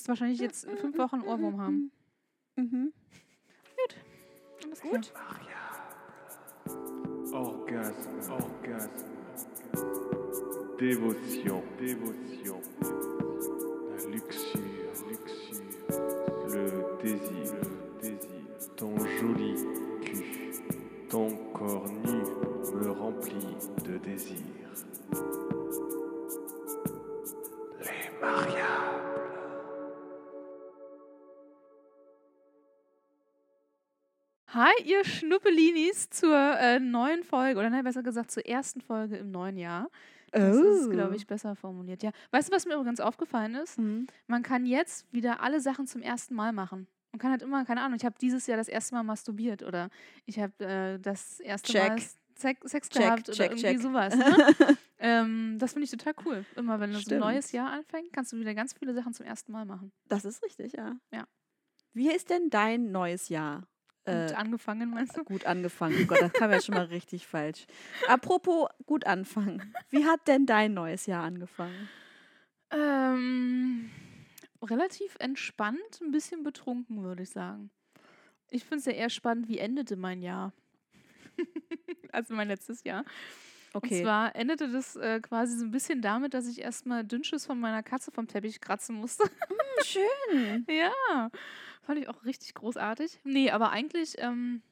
wirst wahrscheinlich jetzt fünf Wochen Ohrwurm haben. Mhm. Alles gut. Orgasme, orgasme. Dévotion, dévotion. La ihr Schnuppelinis zur äh, neuen Folge, oder nein, besser gesagt zur ersten Folge im neuen Jahr. Das ist, glaube ich, besser formuliert. Ja. Weißt du, was mir übrigens aufgefallen ist? Mhm. Man kann jetzt wieder alle Sachen zum ersten Mal machen. Man kann halt immer, keine Ahnung, ich habe dieses Jahr das erste Mal masturbiert oder ich habe äh, das erste Check. Mal Sex, Sex Check, gehabt oder check, irgendwie check. sowas. Ne? ähm, das finde ich total cool. Immer wenn das ein Stimmt. neues Jahr anfängt, kannst du wieder ganz viele Sachen zum ersten Mal machen. Das ist richtig, ja. Ja. Wie ist denn dein neues Jahr? Gut Äh, angefangen, meinst du? gut angefangen. Oh Gott, das kam ja schon mal richtig falsch. Apropos gut anfangen. Wie hat denn dein neues Jahr angefangen? Ähm, relativ entspannt, ein bisschen betrunken, würde ich sagen. Ich finde es ja eher spannend, wie endete mein Jahr. also mein letztes Jahr. Und Okay. zwar endete das äh, quasi so ein bisschen damit, dass ich erstmal Dünnschiss von meiner Katze vom Teppich kratzen musste. Hm, schön. ja, fand ich auch richtig großartig. Nee, aber eigentlich ähm,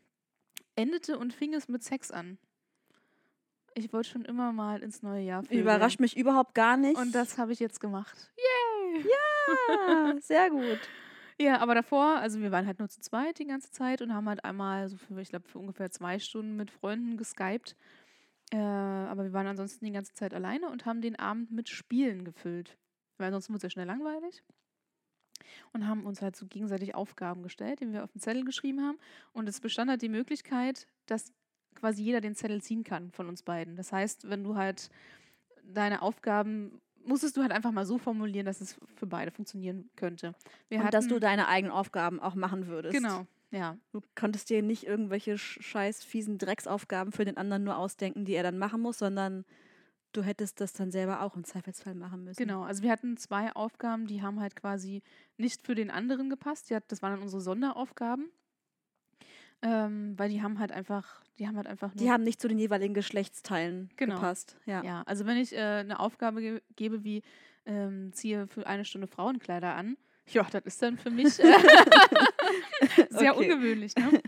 endete und fing es mit Sex an. Ich wollte schon immer mal ins neue Jahr vögeln. Überrascht mich überhaupt gar nicht. Und das habe ich jetzt gemacht. Yay! ja, sehr gut. Ja, aber davor, also wir waren halt nur zu zweit die ganze Zeit und haben halt einmal so für, ich glaube, für ungefähr zwei Stunden mit Freunden geskypt. Äh, aber wir waren ansonsten die ganze Zeit alleine und haben den Abend mit Spielen gefüllt. Weil ansonsten wird es ja schnell langweilig. Und haben uns halt so gegenseitig Aufgaben gestellt, die wir auf den Zettel geschrieben haben. Und es bestand halt die Möglichkeit, dass quasi jeder den Zettel ziehen kann von uns beiden. Das heißt, wenn du halt deine Aufgaben musstest du halt einfach mal so formulieren, dass es für beide funktionieren könnte. Wir Und dass hatten- du deine eigenen Aufgaben auch machen würdest. Genau, ja. Du konntest dir nicht irgendwelche sch- scheiß fiesen Drecksaufgaben für den anderen nur ausdenken, die er dann machen muss, sondern du hättest das dann selber auch im Zweifelsfall machen müssen. Genau, also wir hatten zwei Aufgaben, die haben halt quasi nicht für den anderen gepasst. Hat, das waren dann unsere Sonderaufgaben. Ähm, weil die haben halt einfach, die haben halt einfach. Die haben nicht zu den jeweiligen Geschlechtsteilen Genau. gepasst. Ja. ja, also wenn ich äh, eine Aufgabe ge gebe wie ähm, ziehe für eine Stunde Frauenkleider an, ja, das ist dann für mich äh, sehr Okay. ungewöhnlich, ne?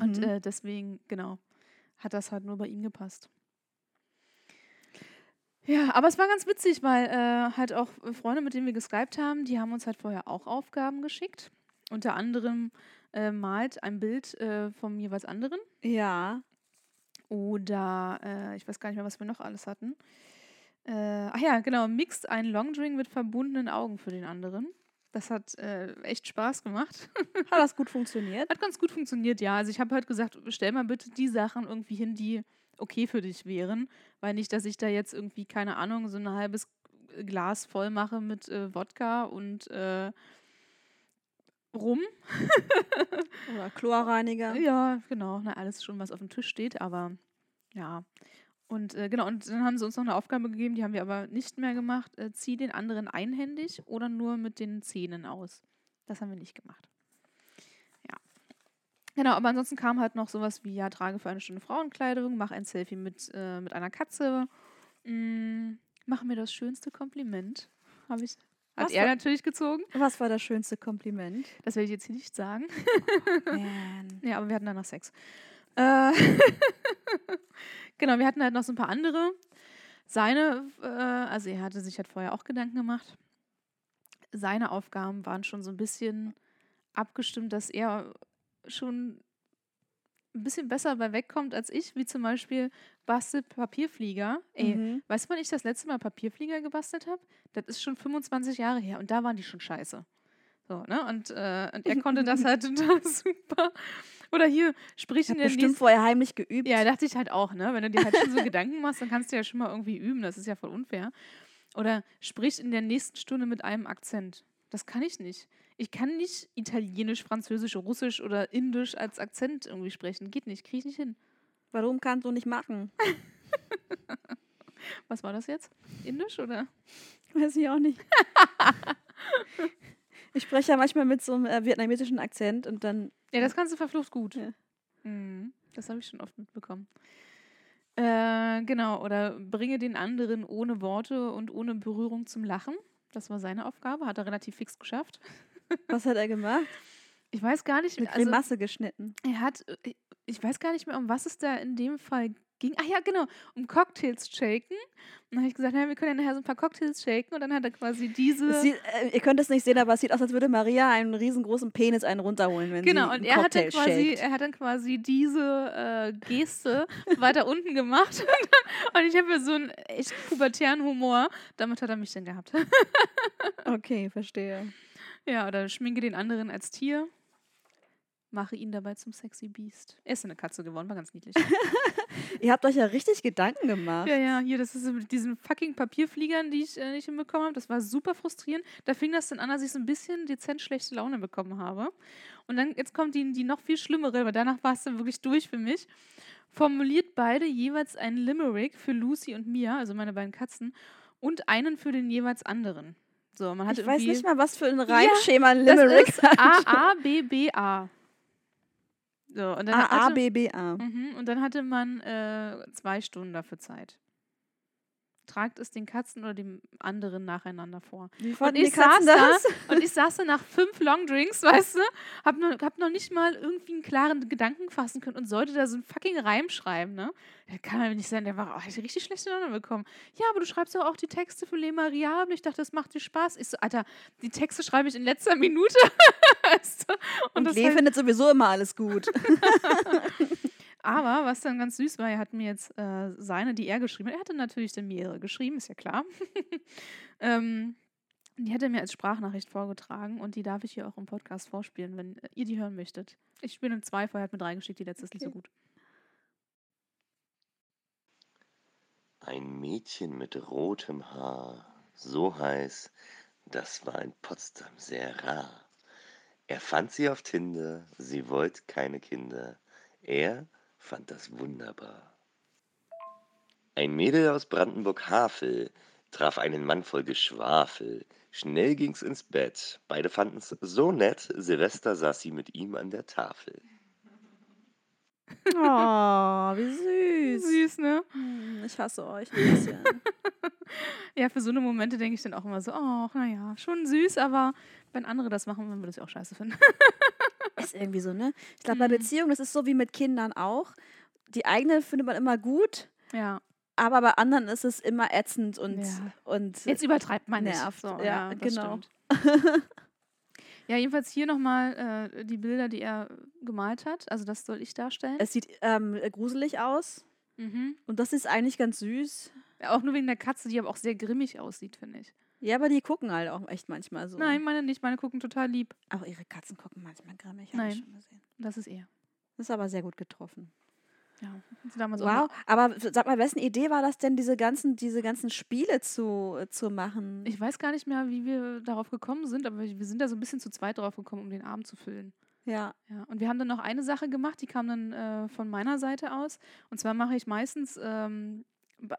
Und Mhm. äh, deswegen, genau, hat das halt nur bei ihm gepasst. Ja, aber es war ganz witzig, weil äh, halt auch Freunde, mit denen wir geskypt haben, die haben uns halt vorher auch Aufgaben geschickt. Unter anderem äh, malt ein Bild äh, vom jeweils anderen. ja. Oder äh, ich weiß gar nicht mehr, was wir noch alles hatten. Äh, ach ja, genau, mixt einen Longdrink mit verbundenen Augen für den anderen. Das hat äh, echt Spaß gemacht. Hat das gut funktioniert? Hat ganz gut funktioniert, ja. Also ich habe halt gesagt, stell mal bitte die Sachen irgendwie hin, die okay für dich wären. Weil nicht, dass ich da jetzt irgendwie, keine Ahnung, so ein halbes Glas voll mache mit äh, Wodka und äh, Rum. Oder Chlorreiniger? Ja, genau. Na, alles schon, was auf dem Tisch steht, aber ja. Und äh, genau, und dann haben sie uns noch eine Aufgabe gegeben, die haben wir aber nicht mehr gemacht. Äh, zieh den anderen einhändig oder nur mit den Zähnen aus. Das haben wir nicht gemacht. Genau, aber ansonsten kam halt noch sowas wie, ja, trage für eine Stunde Frauenkleidung, mach ein Selfie mit, äh, mit einer Katze, mm, mach mir das schönste Kompliment. Habe ich. Hat Was er war- natürlich gezogen. Was war das schönste Kompliment? Das werde ich jetzt hier nicht sagen. Man. Ja, aber wir hatten danach Sex. Äh, genau, wir hatten halt noch so ein paar andere. Seine, äh, also er hatte sich halt vorher auch Gedanken gemacht. Seine Aufgaben waren schon so ein bisschen abgestimmt, dass er schon ein bisschen besser bei wegkommt als ich, wie zum Beispiel bastelt Papierflieger. Ey, Mhm. weißt du, wann ich das letzte Mal Papierflieger gebastelt habe? Das ist schon 25 Jahre her und da waren die schon scheiße. So, ne? Und, äh, und er konnte das halt super. Oder hier, sprich Ich in der bestimmt nächsten. vorher heimlich geübt. Ja, dachte ich halt auch, ne? Wenn du dir halt schon so Gedanken machst, dann kannst du ja schon mal irgendwie üben. Das ist ja voll unfair. Oder sprich in der nächsten Stunde mit einem Akzent. Das kann ich nicht. Ich kann nicht Italienisch, Französisch, Russisch oder Indisch als Akzent irgendwie sprechen. Geht nicht, kriege ich nicht hin. Warum kannst du nicht machen? Was war das jetzt? Indisch oder? Weiß ich auch nicht. Ich spreche ja manchmal mit so einem äh, vietnamesischen Akzent und dann. Ja, das kannst du verflucht gut. Ja. Mhm. Das habe ich schon oft mitbekommen. Äh, genau, oder bringe den anderen ohne Worte und ohne Berührung zum Lachen. Das war seine Aufgabe, hat er relativ fix geschafft. Was hat er gemacht? Ich weiß gar nicht, Eine also Grimasse geschnitten. er hat, ich weiß gar nicht mehr, um was es da in dem Fall ging. Ah ja, genau, um Cocktails shaken. Und dann habe ich gesagt, ja, wir können ja nachher so ein paar Cocktails shaken. Und dann hat er quasi diese... Es sieht, äh, ihr könnt es nicht sehen, aber es sieht aus, als würde Maria einen riesengroßen Penis einen runterholen, wenn Genau, sie und einen er hat, dann quasi, er hat dann quasi diese äh, Geste weiter unten gemacht. Und, dann, und ich habe ja so einen echt pubertären Humor. Damit hat er mich dann gehabt. Okay, verstehe. Ja, oder schminke den anderen als Tier. Mache ihn dabei zum sexy Beast. Er ist eine Katze geworden, war ganz niedlich. Ihr habt euch ja richtig Gedanken gemacht. ja, ja, hier, das ist mit diesen fucking Papierfliegern, die ich äh, nicht hinbekommen habe. Das war super frustrierend. Da fing das dann an, dass ich so ein bisschen dezent schlechte Laune bekommen habe. Und dann, jetzt kommt die, die noch viel schlimmere, weil danach war es dann wirklich durch für mich. Formuliert beide jeweils einen Limerick für Lucy und Mia, also meine beiden Katzen, und einen für den jeweils anderen. So, man hat Ich weiß nicht mal, was für ein Reimschema ein das Limerick ist hat. A, A, B, B, A. So, und dann A, A, hatte, B, B, A. Mhm, und dann hatte man äh, zwei Stunden dafür Zeit. Tragt es den Katzen oder dem anderen nacheinander vor. Wie Und ich, saß Katzen da, das? und ich saß da nach fünf Longdrinks, weißt du, hab noch, hab noch nicht mal irgendwie einen klaren Gedanken fassen können und sollte da so einen fucking Reim schreiben, ne? Das kann ja nicht sein, der war, oh, ich richtig schlechte Laune bekommen. Ja, aber du schreibst doch auch die Texte für Le Mariable. Ich dachte, das macht dir Spaß. Ich so, Alter, die Texte schreibe ich in letzter Minute. weißt du? Und, das Lee heißt- findet sowieso immer alles gut. aber was dann ganz süß war, er hat mir jetzt äh, seine, die er geschrieben hat, er hatte natürlich dann mehrere geschrieben, ist ja klar. ähm, die hat er mir als Sprachnachricht vorgetragen und die darf ich hier auch im Podcast vorspielen, wenn äh, ihr die hören möchtet. Ich spiele im Zweifel, er hat mir drei geschickt, die letzte ist nicht so Okay. gut. Ein Mädchen mit rotem Haar, so heiß, das war in Potsdam sehr rar. Er fand sie auf Tinder, sie wollte keine Kinder. Er fand das wunderbar. Ein Mädel aus Brandenburg-Havel traf einen Mann voll Geschwafel. Schnell ging's ins Bett. Beide fanden's so nett. Silvester saß sie mit ihm an der Tafel. Oh, wie süß. Süß, ne? Hm, Ich hasse euch ein bisschen. Ja, für so eine Momente denke ich dann auch immer so, oh, naja, schon süß, aber wenn andere das machen, dann würde ich auch scheiße finden. ist irgendwie so, ne? Ich glaube, bei Mhm. Beziehungen, das ist so wie mit Kindern auch. Die eigene findet man immer gut, ja, aber bei anderen ist es immer ätzend und, Ja. und jetzt übertreibt man nicht. nervt. So, Ja, das genau. Ja, jedenfalls hier nochmal äh, die Bilder, die er gemalt hat. Also das soll ich darstellen. es sieht ähm, gruselig aus. Mhm. Und das ist eigentlich ganz süß. Auch nur wegen der Katze, die aber auch sehr grimmig aussieht, finde ich. Ja, aber die gucken halt auch echt manchmal so. Nein, meine nicht. Meine gucken total lieb. Auch ihre Katzen gucken manchmal grimmig, habe Nein. schon gesehen. Das ist er. Das ist aber sehr gut getroffen. Ja. Sie damals Wow, aber sag mal, wessen Idee war das denn, diese ganzen, diese ganzen Spiele zu, zu machen? Ich weiß gar nicht mehr, wie wir darauf gekommen sind, aber wir sind da so ein bisschen zu zweit drauf gekommen, um den Abend zu füllen. ja. Ja, und wir haben dann noch eine Sache gemacht, die kam dann äh, von meiner Seite aus. Und zwar mache ich meistens ähm,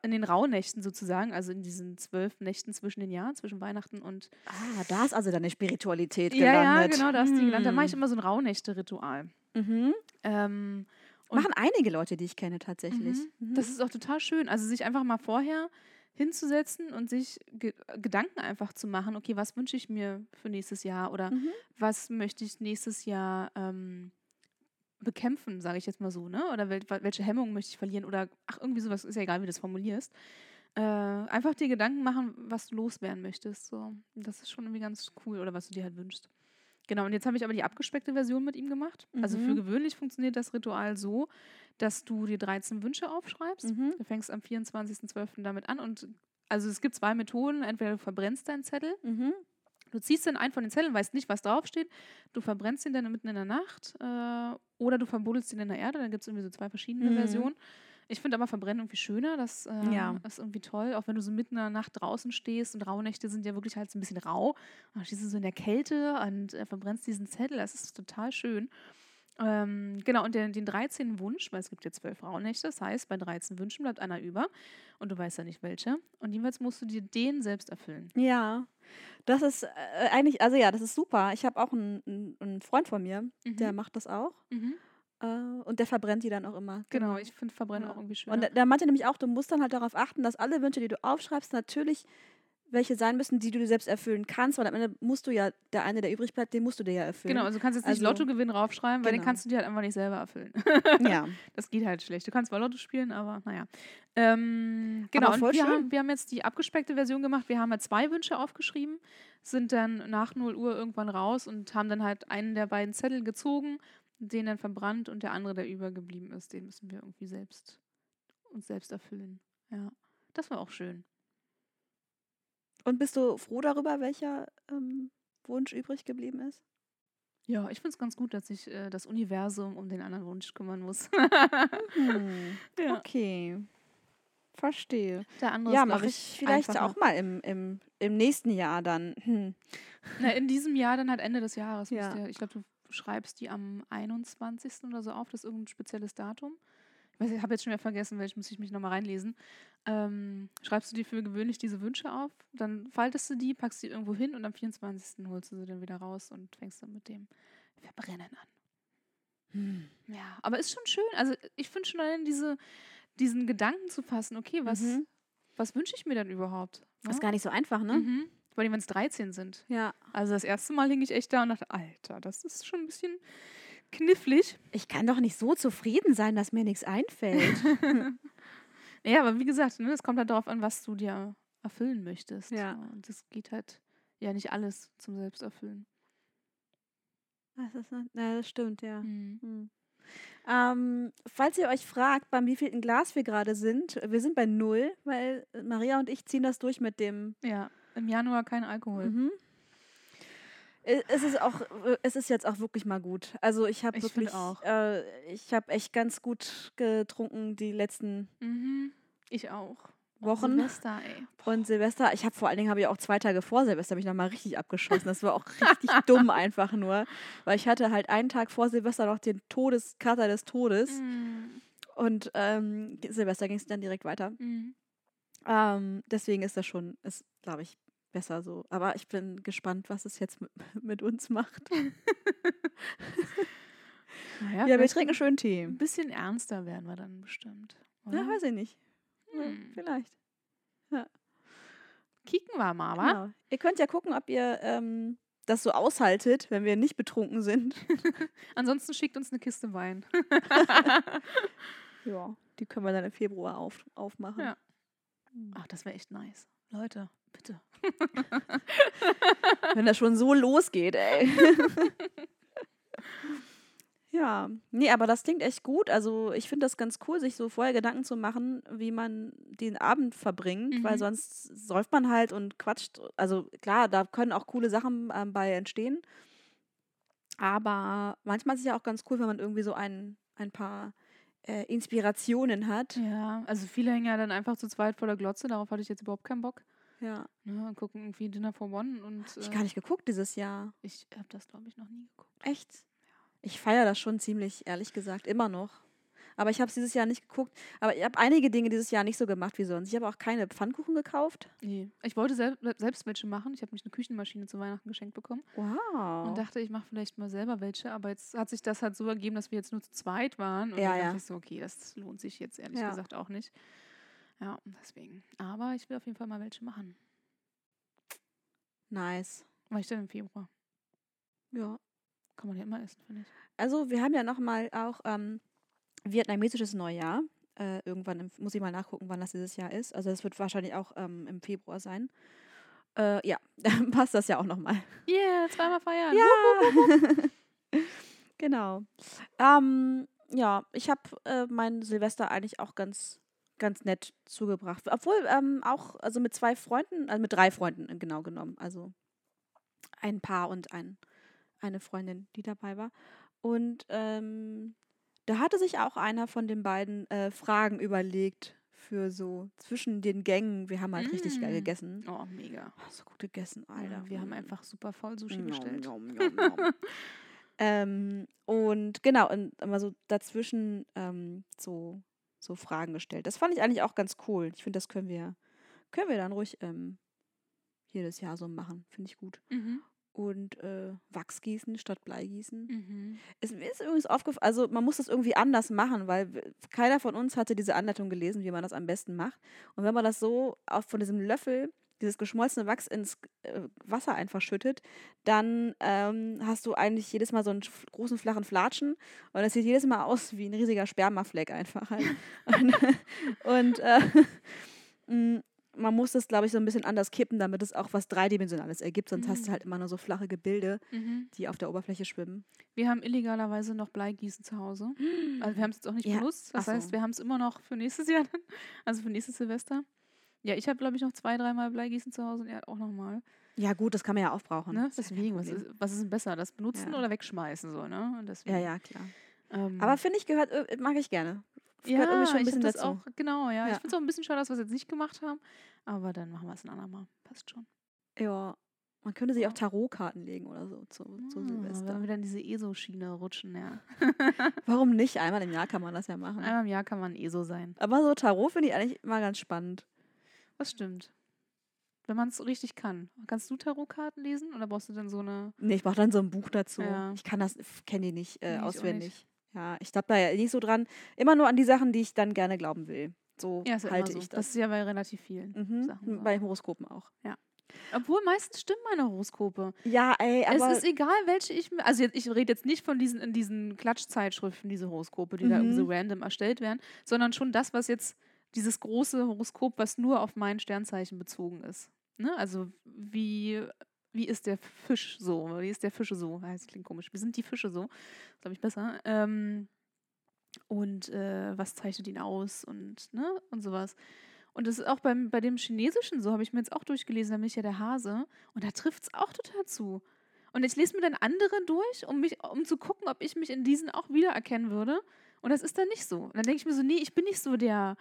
in den Rauhnächten sozusagen, also in diesen zwölf Nächten zwischen den Jahren, zwischen Weihnachten und. Ah, da ist also deine Spiritualität Ja, ja, gelandet. genau, da ist die gelandet. Da mache ich Hm. immer so ein Rauhnächte-Ritual. Mhm. Ähm, Machen einige Leute, die ich kenne, tatsächlich. Mhm. Das ist auch total schön. Also sich einfach mal vorher hinzusetzen und sich ge Gedanken einfach zu machen, okay, was wünsche ich mir für nächstes Jahr oder Mhm. was möchte ich nächstes Jahr ähm, bekämpfen, sage ich jetzt mal so, ne? Oder wel welche Hemmungen möchte ich verlieren oder ach, irgendwie sowas, ist ja egal, wie du das formulierst. Äh, einfach dir Gedanken machen, was du loswerden möchtest. So. Das ist schon irgendwie ganz cool oder was du dir halt wünschst. Genau, und jetzt habe ich aber die abgespeckte Version mit ihm gemacht. Also für Mhm. gewöhnlich funktioniert das Ritual so, dass du dir 13 Wünsche aufschreibst. Mhm. Du fängst am 24.12. damit an und also es gibt zwei Methoden. Entweder du verbrennst deinen Zettel, Mhm. Du ziehst dann einen von den Zetteln, weißt nicht, was draufsteht, du verbrennst ihn dann mitten in der Nacht äh, oder du verbuddelst ihn in der Erde. Dann gibt es irgendwie so zwei verschiedene Mhm. Versionen. Ich finde aber Verbrennen irgendwie schöner. Das äh, Ja. ist irgendwie toll. Auch wenn du so mitten in der Nacht draußen stehst und Rauhnächte sind ja wirklich halt so ein bisschen rau. Dann stehst du so in der Kälte und äh, verbrennst diesen Zettel. Das ist total schön. Ähm, genau, und den, den 13. Wunsch, weil es gibt ja zwölf Frauennächte, das heißt, bei 13 Wünschen bleibt einer über und du weißt ja nicht welche. Und jeweils musst du dir den selbst erfüllen. Ja, das ist äh, eigentlich, also ja, das ist super. Ich habe auch einen, einen, Freund von mir, der Mhm. macht das auch. Mhm. Äh, und der verbrennt die dann auch immer. Genau, ich finde Verbrennen Ja. auch irgendwie schön. Und der, der meinte nämlich auch, du musst dann halt darauf achten, dass alle Wünsche, die du aufschreibst, natürlich welche sein müssen, die du dir selbst erfüllen kannst, weil am Ende musst du ja, der eine, der übrig bleibt, den musst du dir ja erfüllen. Genau, also du kannst jetzt nicht Also- Lottogewinn raufschreiben, weil den Genau. kannst du dir halt einfach nicht selber erfüllen. ja. Das geht halt schlecht. Du kannst zwar Lotto spielen, aber naja. Ähm, genau, voll und wir haben, wir haben jetzt die abgespeckte Version gemacht. Wir haben halt zwei Wünsche aufgeschrieben, sind dann nach 0 Uhr irgendwann raus und haben dann halt einen der beiden Zettel gezogen, den dann verbrannt und der andere, der übergeblieben ist, den müssen wir irgendwie selbst uns selbst erfüllen. Ja, das war auch schön. Und bist du froh darüber, welcher ähm, Wunsch übrig geblieben ist? Ja, ich finde es ganz gut, dass sich äh, das Universum um den anderen Wunsch kümmern muss. Hm. ja. Okay. Verstehe. Der andere Ja, mache ich vielleicht einfacher. auch mal im, im, im nächsten Jahr dann. Hm. Na, in diesem Jahr dann halt Ende des Jahres. Ja. ihr- Ich glaube, du schreibst die am 21. oder so auf. Das ist irgendein spezielles Datum. Ich habe jetzt schon wieder vergessen, welches muss ich mich nochmal reinlesen. Ähm, schreibst du dir für gewöhnlich diese Wünsche auf, dann faltest du die, packst die irgendwo hin und am 24. holst du sie dann wieder raus und fängst dann mit dem Verbrennen an. Hm. Ja, aber ist schon schön. Also ich finde schon allein diese, diesen Gedanken zu fassen, okay, was, Mhm. was wünsche ich mir dann überhaupt? Das ist ne? gar nicht so einfach, ne? Mhm. Vor allem, wenn es 13 sind. Ja. Also das erste Mal hing ich echt da und dachte, Alter, das ist schon ein bisschen knifflig. Ich kann doch nicht so zufrieden sein, dass mir nichts einfällt. Ja, aber wie gesagt, ne, es kommt halt darauf an, was du dir erfüllen möchtest. Ja. Und das geht halt ja nicht alles zum Selbsterfüllen. das, ist, ne- ja, das stimmt, ja. Mhm. Hm. Ähm, falls ihr euch fragt, beim wievielten Glas wir gerade sind, wir sind bei null, weil Maria und ich ziehen das durch mit dem. Ja, im Januar kein Alkohol. Mhm. Es ist auch, es ist jetzt auch wirklich mal gut. Also ich habe wirklich, auch. Äh, ich habe echt ganz gut getrunken die letzten Mhm. Ich auch. Wochen. Silvester, ey. Und Silvester, ich habe vor allen Dingen habe ich auch zwei Tage vor Silvester mich nochmal richtig abgeschossen. Das war auch richtig dumm einfach nur, weil ich hatte halt einen Tag vor Silvester noch den Todeskater des Todes Mhm. und ähm, Silvester ging es dann direkt weiter. Mhm. Ähm, deswegen ist das schon, ist glaube ich besser so. Aber ich bin gespannt, was es jetzt mit, mit uns macht. Naja, Ja, wir trinken schön Tee. Ein bisschen ernster werden wir dann bestimmt. Oder? Ja, weiß ich nicht. Ja, Hm. Vielleicht. Kicken wir mal, wa? Genau. Ihr könnt ja gucken, ob ihr ähm, das so aushaltet, wenn wir nicht betrunken sind. Ansonsten schickt uns eine Kiste Wein. ja, die können wir dann im Februar auf, aufmachen. Ja. Ach, das wäre echt nice. Leute, bitte. Wenn das schon so losgeht, ey. ja, nee, aber das klingt echt gut. Also ich finde das ganz cool, sich so vorher Gedanken zu machen, wie man den Abend verbringt, weil Mhm. sonst säuft man halt und quatscht. Also klar, da können auch coole Sachen ähm, bei entstehen. Aber manchmal ist es ja auch ganz cool, wenn man irgendwie so ein, ein paar äh, Inspirationen hat. Ja, also viele hängen ja dann einfach zu zweit vor der Glotze. Darauf hatte ich jetzt überhaupt keinen Bock. Ja. Ne, und gucken irgendwie Dinner for One und Ich äh, gar nicht geguckt dieses Jahr. ich habe das, glaube ich, noch nie geguckt. Echt? Ich feiere das schon ziemlich, ehrlich gesagt, immer noch. Aber ich habe es dieses Jahr nicht geguckt. Aber ich habe einige Dinge dieses Jahr nicht so gemacht wie sonst. Ich habe auch keine Pfannkuchen gekauft. Nee. Ich wollte sel selbst welche machen. Ich habe mich eine Küchenmaschine zu Weihnachten geschenkt bekommen Wow. und dachte, ich mache vielleicht mal selber welche. Aber jetzt hat sich das halt so ergeben, dass wir jetzt nur zu zweit waren. Und Ja, dann ja. dachte ich so, okay, das lohnt sich jetzt ehrlich Ja. gesagt auch nicht. Ja, deswegen. Aber ich will auf jeden Fall mal welche machen. nice. Weil ich dann im Februar. Ja. Kann man ja immer essen, finde ich. Also, wir haben ja nochmal auch ähm, vietnamesisches Neujahr. Äh, irgendwann, im, muss ich mal nachgucken, wann das dieses Jahr ist. Also, es wird wahrscheinlich auch ähm, im Februar sein. Äh, ja, dann passt das ja auch nochmal. Yeah, zweimal feiern. Ja. genau. Ähm, ja, ich habe äh, mein Silvester eigentlich auch ganz, ganz nett zugebracht. Obwohl ähm, auch, also mit zwei Freunden, also mit drei Freunden äh, genau genommen. Also ein Paar und ein, eine Freundin, die dabei war. Und ähm, da hatte sich auch einer von den beiden äh, Fragen überlegt für so zwischen den Gängen. Wir haben halt richtig geil Mm. gegessen. Oh, mega. Oh, so gut gegessen, Alter. Alter, wir haben Mm. einfach super voll Sushi Nom, bestellt. nom, nom, nom. Ähm, und genau, und immer so dazwischen ähm, so, so Fragen gestellt. Das fand ich eigentlich auch ganz cool. Ich finde, das können wir, können wir dann ruhig ähm, jedes Jahr so machen. Finde ich gut. Mhm. Und äh, Wachsgießen statt Bleigießen. Mhm. Es, mir ist übrigens aufgefallen, also man muss das irgendwie anders machen, weil keiner von uns hatte diese Anleitung gelesen, wie man das am besten macht. Und wenn man das so auch von diesem Löffel, dieses geschmolzene Wachs ins äh, Wasser einfach schüttet, dann ähm, hast du eigentlich jedes Mal so einen großen flachen Flatschen und das sieht jedes Mal aus wie ein riesiger Spermafleck einfach. Halt. und und äh, m, man muss das, glaube ich, so ein bisschen anders kippen, damit es auch was Dreidimensionales ergibt, sonst hast du Mhm. halt immer nur so flache Gebilde, Mhm. die auf der Oberfläche schwimmen. Wir haben illegalerweise noch Bleigießen zu Hause. Also wir haben es jetzt auch nicht Ja, benutzt. Das ach so. heißt, wir haben es immer noch für nächstes Jahr. Also für nächstes Silvester. Ja, ich habe, glaube ich, noch zwei, dreimal Bleigießen zu Hause und er hat auch nochmal. Ja, gut, das kann man ja aufbrauchen. Ne? Deswegen, was ist, was ist denn besser? Das benutzen Ja. oder wegschmeißen so, ne? Ja, ja, klar. Ähm, Aber finde ich, gehört, äh, mag ich gerne. ja, gehört irgendwie schon ein ich bisschen das dazu. auch, genau, ja. Ich Ja. finde es auch ein bisschen schade, dass wir es jetzt nicht gemacht haben. Aber dann machen wir es ein andermal. Passt schon. Ja, man könnte sich auch Tarotkarten legen oder so zu, zu Ah, Silvester. Wenn wir wieder in diese ESO-Schiene rutschen, ja. Warum nicht? Einmal im Jahr kann man das ja machen. Einmal im Jahr kann man ESO sein. Aber so Tarot finde ich eigentlich immer ganz spannend. Das stimmt. Wenn man es richtig kann. Kannst du Tarotkarten lesen oder brauchst du dann so eine. Nee, ich brauche dann so ein Buch dazu. Ja. Ich kann das, kenne die nicht äh, auswendig. nicht. Ja, ich glaube da ja nicht so dran. Immer nur an die Sachen, die ich dann gerne glauben will. So Ja, ja halte so. ich Das das. ist ja bei relativ vielen Mhm. Sachen. Bei Horoskopen auch. Obwohl meistens stimmen meine Horoskope. Ja, ey, aber es ist egal, welche ich mir. Also ich rede jetzt nicht von diesen in diesen Klatschzeitschriften, diese Horoskope, die da irgendwie so Mhm. random erstellt werden, sondern schon das, was jetzt dieses große Horoskop, was nur auf mein Sternzeichen bezogen ist. Ne? Also wie, wie ist der Fisch so? Wie ist der Fische so? Heißt, klingt komisch. Wie sind die Fische so? Glaube ich besser. Ähm, und äh, was zeichnet ihn aus und, ne? und sowas. Und das ist auch beim, bei dem Chinesischen so, habe ich mir jetzt auch durchgelesen, da bin ich ja der Hase. Und da trifft es auch total zu. Und ich lese mir dann andere durch, um, mich, um zu gucken, ob ich mich in diesen auch wiedererkennen würde. Und das ist dann nicht so. Und dann denke ich mir so, nee, ich bin nicht so der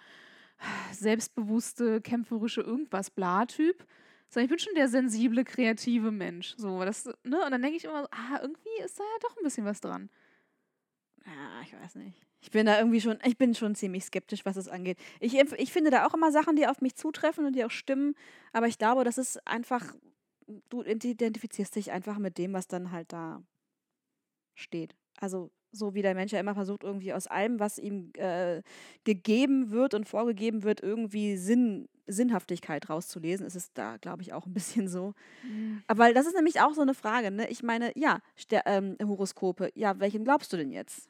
selbstbewusste, kämpferische irgendwas-Bla-Typ, sondern ich bin schon der sensible, kreative Mensch. So, das, ne? Und dann denke ich immer, ah, irgendwie ist da ja doch ein bisschen was dran. Ja, ich weiß nicht. Ich bin da irgendwie schon, ich bin schon ziemlich skeptisch, was es angeht. Ich, ich finde da auch immer Sachen, die auf mich zutreffen und die auch stimmen, aber ich glaube, das ist einfach, du identifizierst dich einfach mit dem, was dann halt da steht. Also so wie der Mensch ja immer versucht, irgendwie aus allem, was ihm äh, gegeben wird und vorgegeben wird, irgendwie Sinn, Sinnhaftigkeit rauszulesen, ist es da, glaube ich, auch ein bisschen so. Aber das ist nämlich auch so eine Frage, ne? Ich meine, ja, Ster ähm, Horoskope, ja, welchem glaubst du denn jetzt?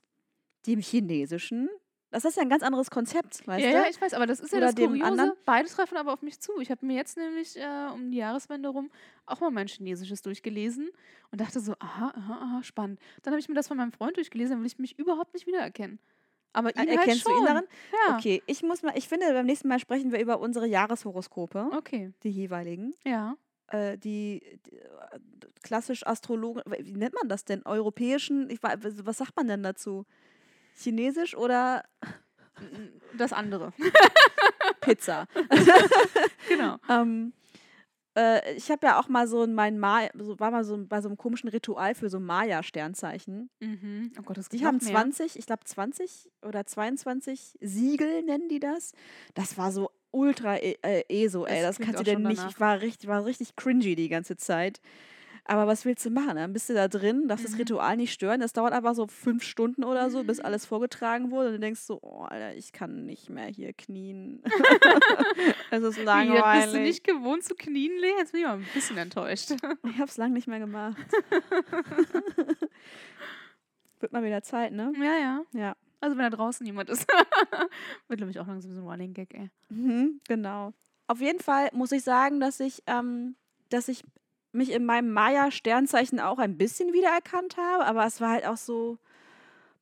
Dem chinesischen? Das ist ja ein ganz anderes Konzept, weißt ja, du? ja, ich weiß, aber das ist ja Oder das Kuriose. anderen? Beide treffen aber auf mich zu. Ich habe mir jetzt nämlich äh, um die Jahreswende rum auch mal mein Chinesisches durchgelesen und dachte so, aha, aha, aha, spannend. Dann habe ich mir das von meinem Freund durchgelesen, dann will ich mich überhaupt nicht wiedererkennen. Aber ihn Er- halt Erkennst schon. du ihn darin? Ja. Okay, ich muss mal, ich finde, beim nächsten Mal sprechen wir über unsere Jahreshoroskope, Okay, die jeweiligen. ja. Äh, die, die äh, klassisch Astrologen, wie nennt man das denn? Europäischen, ich, was sagt man denn dazu? Chinesisch oder Das andere. Pizza? genau. Ähm, äh, ich habe ja auch mal so ein, mein Maya, so, war mal so bei so einem komischen Ritual für so Maya-Sternzeichen. Mhm. Oh Gott, das Die haben mehr. 20, ich glaube 20 oder 22 Siegel nennen die das. Das war so ultra e äh, ESO, ey. Das Das kannst du schon nicht. danach. Ich war richtig, war richtig cringy die ganze Zeit. Aber was willst du machen? Dann bist du da drin, darfst das Mhm. Ritual nicht stören. Das dauert einfach so fünf Stunden oder so, bis alles vorgetragen wurde. Und du denkst so, oh, Alter, ich kann nicht mehr hier knien. Es ist langweilig. bist du nicht gewohnt zu knien, Lea? Jetzt bin ich mal ein bisschen enttäuscht. Ich hab's lang nicht mehr gemacht. Wird mal wieder Zeit, ne? ja, ja. Ja. Also wenn da draußen jemand ist. Wird, glaube ich, auch langsam so ein Running Gag, ey. Mhm, genau. Auf jeden Fall muss ich sagen, dass ich, ähm, dass ich mich in meinem Maya-Sternzeichen auch ein bisschen wiedererkannt habe, aber es war halt auch so,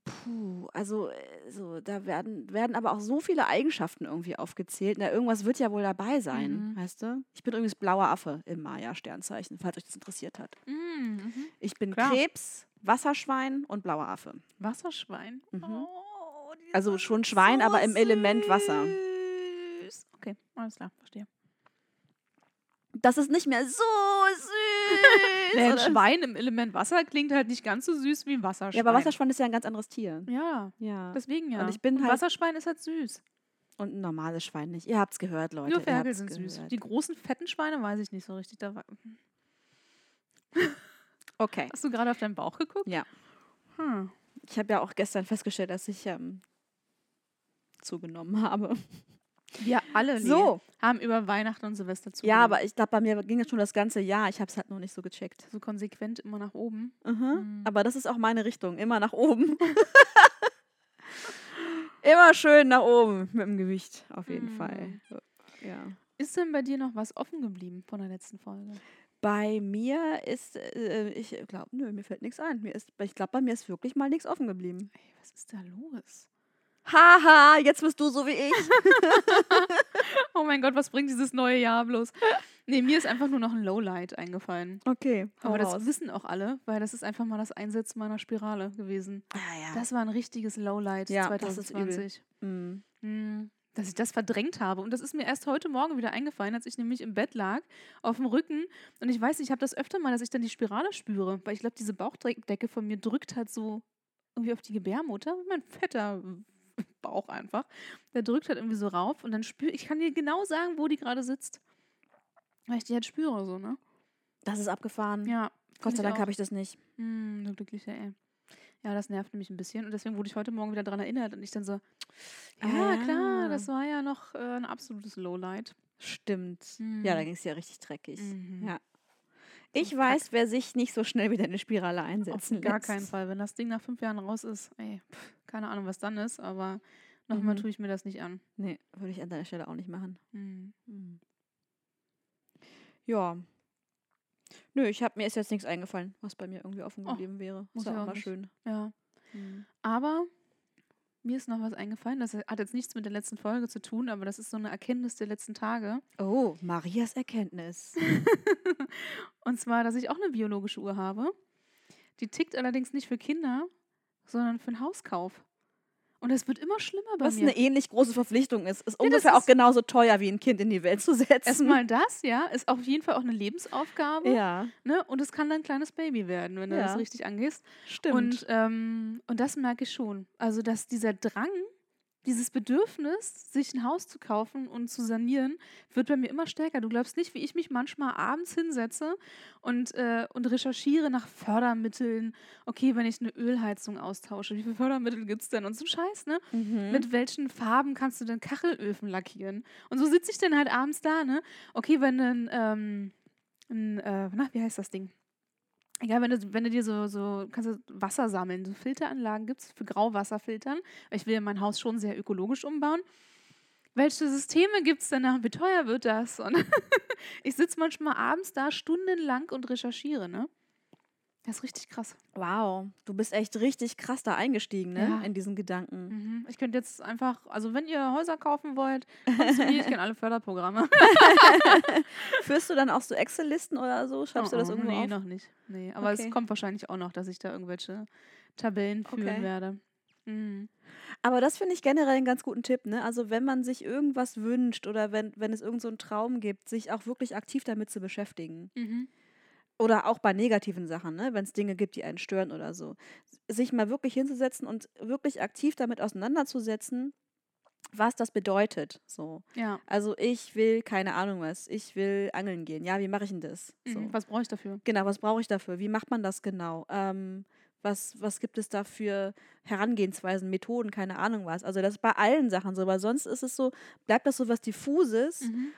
puh, also äh, so, da werden, werden aber auch so viele Eigenschaften irgendwie aufgezählt. Na, irgendwas wird ja wohl dabei sein, Mhm. weißt du? Ich bin übrigens blauer Affe im Maya-Sternzeichen, falls euch das interessiert hat. Mhm. Ich bin Klar. Krebs, Wasserschwein und blauer Affe. Wasserschwein. Mhm. Oh, Also schon Schwein, aber im Element Wasser. süß. Okay, alles klar, verstehe. Das ist nicht mehr so süß. Naja, ein Schwein im Element Wasser klingt halt nicht ganz so süß wie ein Wasserschwein. Ja, aber Wasserschwein ist ja ein ganz anderes Tier. Ja, Ja. deswegen ja. Und ich bin Und halt- Wasserschwein ist halt süß. Und ein normales Schwein nicht. Ihr habt's gehört, Leute. Nur Ferkel sind süß. gehört. Die großen, fetten Schweine weiß ich nicht so richtig. Da Okay. hast du gerade auf deinen Bauch geguckt? Ja. Hm. Ich habe ja auch gestern festgestellt, dass ich ähm, zugenommen habe. Wir alle So. haben über Weihnachten und Silvester zu. Ja, aber ich glaube, bei mir ging das schon das ganze Jahr. Ich habe es halt noch nicht so gecheckt. So konsequent immer nach oben. Mhm. Mhm. Aber das ist auch meine Richtung. Immer nach oben. Immer schön nach oben mit dem Gewicht, auf jeden Mhm. Fall. Ja. Ist denn bei dir noch was offen geblieben von der letzten Folge? Bei mir ist, äh, ich glaube, nö, mir fällt nichts ein. Mir ist, ich glaube, bei mir ist wirklich mal nichts offen geblieben. Ey, was ist da los? Haha, jetzt bist du so wie ich. Oh mein Gott, was bringt dieses neue Jahr bloß? Nee, mir ist einfach nur noch ein Lowlight eingefallen. Okay, Aber das raus. wissen auch alle, weil das ist einfach mal das Einsetzen meiner Spirale gewesen. Ah, ja. Das war ein richtiges Lowlight Ja, das ist übel. 2020. Mm. Hm, Dass ich das verdrängt habe. Und das ist mir erst heute Morgen wieder eingefallen, als ich nämlich im Bett lag, auf dem Rücken. Und ich weiß, nicht, ich habe das öfter mal, dass ich dann die Spirale spüre. Weil ich glaube, diese Bauchdecke von mir drückt halt so irgendwie auf die Gebärmutter. Mein fetter Bauch einfach. Der drückt halt irgendwie so rauf. Und dann spüre ich, kann dir genau sagen, wo die gerade sitzt. Weil ich die halt spüre, so, ne? Das ist abgefahren. Ja. Gott sei Dank habe ich das nicht. Hm, du glücklicher, ey. Ja, das nervt mich ein bisschen. Und deswegen wurde ich heute Morgen wieder daran erinnert. Und ich dann so, ja, Ah. klar, das war ja noch äh, ein absolutes Lowlight. Stimmt. Ja, Mhm. da ging es ja richtig dreckig. Mhm. Ja. Ich Kack. weiß, wer sich nicht so schnell wieder in eine Spirale Auf einsetzen gar lässt. keinen Fall. Wenn das Ding nach fünf Jahren raus ist, ey, pff, keine Ahnung, was dann ist, aber nochmal Mhm. tue ich mir das nicht an. Nee, würde ich an deiner Stelle auch nicht machen. Hm. Ja. Nö, ich habe mir ist jetzt nichts eingefallen, was bei mir irgendwie offen Oh, geblieben wäre. muss Ist ja auch mal schön. Ja. Aber mir ist noch was eingefallen. Das hat jetzt nichts mit der letzten Folge zu tun, aber das ist so eine Erkenntnis der letzten Tage. Oh, Marias Erkenntnis. Und zwar, dass ich auch eine biologische Uhr habe. Die tickt allerdings nicht für Kinder, sondern für den Hauskauf. Und es wird immer schlimmer bei Was mir. eine ähnlich große Verpflichtung ist. Ist das ungefähr auch ist- genauso teuer, wie ein Kind in die Welt zu setzen. Erstmal das, ja, ist auf jeden Fall auch eine Lebensaufgabe. Ja, Ne? Und es kann dein kleines Baby werden, wenn du Ja. das richtig angehst. stimmt. Und, ähm, und das merke ich schon. Also, dass dieser Drang, dieses Bedürfnis, sich ein Haus zu kaufen und zu sanieren, wird bei mir immer stärker. Du glaubst nicht, wie ich mich manchmal abends hinsetze und, äh, und recherchiere nach Fördermitteln. Okay, wenn ich eine Ölheizung austausche, wie viele Fördermittel gibt es denn? Und so ein Scheiß, ne? mhm. Mit welchen Farben kannst du denn Kachelöfen lackieren? Und so sitze ich dann halt abends da, ne? Okay, wenn ein, ähm, ein äh, na, wie heißt das Ding? Egal, wenn du, wenn du dir so, so, kannst du Wasser sammeln, so Filteranlagen gibt es für Grauwasserfiltern. Ich will ja mein Haus schon sehr ökologisch umbauen. Welche Systeme gibt es denn da? Wie teuer wird das? Und ich sitze manchmal abends da stundenlang und recherchiere, ne? Das ist richtig krass. Wow, du bist echt richtig krass da eingestiegen, ne? Ja. In diesen Gedanken. Mhm. Ich könnte jetzt einfach, also wenn ihr Häuser kaufen wollt, kommt zu mir, ich kenne alle Förderprogramme. Führst du dann auch so Excel-Listen oder so? Schreibst du das Oh, oh, irgendwo nee, auf? noch nicht. Nee, aber Okay. es kommt wahrscheinlich auch noch, dass ich da irgendwelche Tabellen führen Okay. werde. Mhm. Aber das finde ich generell einen ganz guten Tipp, ne? Also wenn man sich irgendwas wünscht oder wenn, wenn es irgendeinen so einen Traum gibt, sich auch wirklich aktiv damit zu beschäftigen. Mhm. Oder auch bei negativen Sachen, ne? Wenn es Dinge gibt, die einen stören oder so. Sich mal wirklich hinzusetzen und wirklich aktiv damit auseinanderzusetzen, was das bedeutet. So. Ja. Also ich will, keine Ahnung was, ich will angeln gehen. Ja, wie mache ich denn das? So. Mhm. Was brauche ich dafür? Genau, was brauche ich dafür? Wie macht man das genau? Ähm, was, was gibt es da für Herangehensweisen, Methoden, keine Ahnung was? Also das ist bei allen Sachen so, weil sonst ist es so, bleibt das so was Diffuses. Mhm.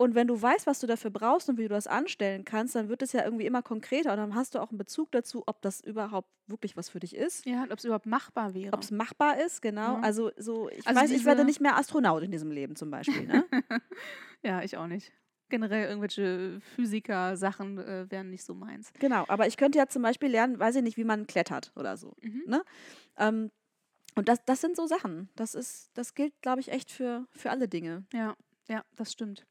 Und wenn du weißt, was du dafür brauchst und wie du das anstellen kannst, dann wird es ja irgendwie immer konkreter und dann hast du auch einen Bezug dazu, ob das überhaupt wirklich was für dich ist. Ja, ob es überhaupt machbar wäre. Ob es machbar ist, genau. Ja. Also so, ich Also weiß, ich werde nicht mehr Astronaut in diesem Leben zum Beispiel. Ne? ja, ich auch nicht. Generell irgendwelche Physiker-Sachen äh, wären nicht so meins. genau, aber ich könnte ja zum Beispiel lernen, weiß ich nicht, wie man klettert oder so. Mhm. Ne? Ähm, und das, das sind so Sachen. Das ist, das gilt, glaube ich, echt für, für alle Dinge. Ja, ja, das stimmt.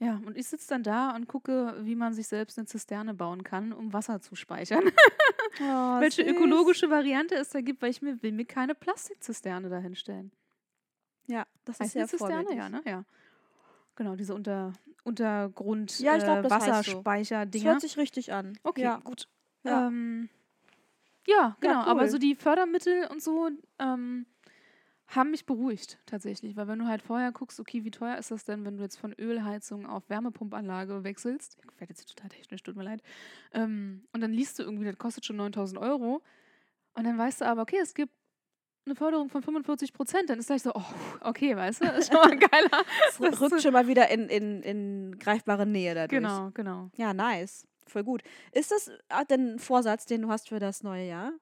Ja, und ich sitze dann da und gucke, wie man sich selbst eine Zisterne bauen kann, um Wasser zu speichern. Oh, Welche ökologische Variante es da gibt, weil ich mir will mir keine Plastikzisterne dahinstellen. Ja, das Heißt ist ja eine Zisterne, ja, ne? Ja. Genau, diese Unter Untergrund Ja, ich glaub, äh, das heißt so. Das hört sich richtig an. Okay, Ja. gut. Ja. Ähm, ja, genau. cool. Aber so die Fördermittel und so ähm, haben mich beruhigt tatsächlich. Weil wenn du halt vorher guckst, okay, wie teuer ist das denn, wenn du jetzt von Ölheizung auf Wärmepumpanlage wechselst? Ich werde jetzt total technisch, tut mir leid. Ähm, und dann liest du irgendwie, das kostet schon 9000 Euro. Und dann weißt du aber, okay, es gibt eine Förderung von 45 Prozent. Dann ist gleich so, oh, okay, weißt du, ist schon mal geiler. Es rückt schon mal wieder in, in, in greifbare Nähe dadurch. genau, genau. Ja, nice. Voll gut. Ist das äh, denn ein Vorsatz, den du hast für das neue Jahr?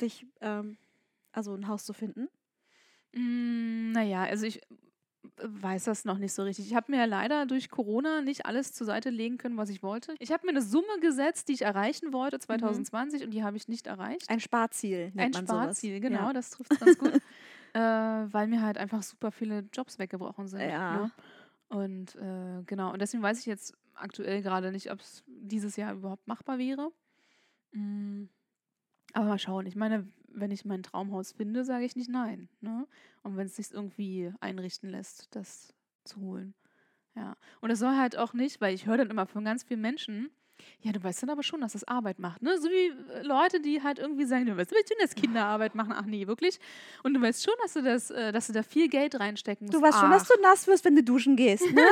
Dich, ähm, also ein Haus zu finden? Mm, naja, also ich weiß das noch nicht so richtig. Ich habe mir ja leider durch Corona nicht alles zur Seite legen können, was ich wollte. Ich habe mir eine Summe gesetzt, die ich erreichen wollte 2020 und die habe ich nicht erreicht. Ein Sparziel nennt Ein man sowas. Sparziel, genau, Ja. das trifft ganz gut. äh, weil mir halt einfach super viele Jobs weggebrochen sind. Ja. Ne? Und äh, genau, und deswegen weiß ich jetzt aktuell gerade nicht, ob es dieses Jahr überhaupt machbar wäre. Mm, aber mal schauen. Ich meine, wenn ich mein Traumhaus finde, sage ich nicht nein. Ne? Und wenn es sich irgendwie einrichten lässt, das zu holen. Ja. Und das soll halt auch nicht, weil ich höre dann immer von ganz vielen Menschen, ja, du weißt dann aber schon, dass das Arbeit macht, ne? So wie äh, Leute, die halt irgendwie sagen, du weißt, willst du jetzt Kinderarbeit machen? Ach nee, wirklich? Und du weißt schon, dass du das, äh, dass du da viel Geld reinstecken musst. Du weißt schon, dass Ach. du nass wirst, wenn du duschen gehst, ne?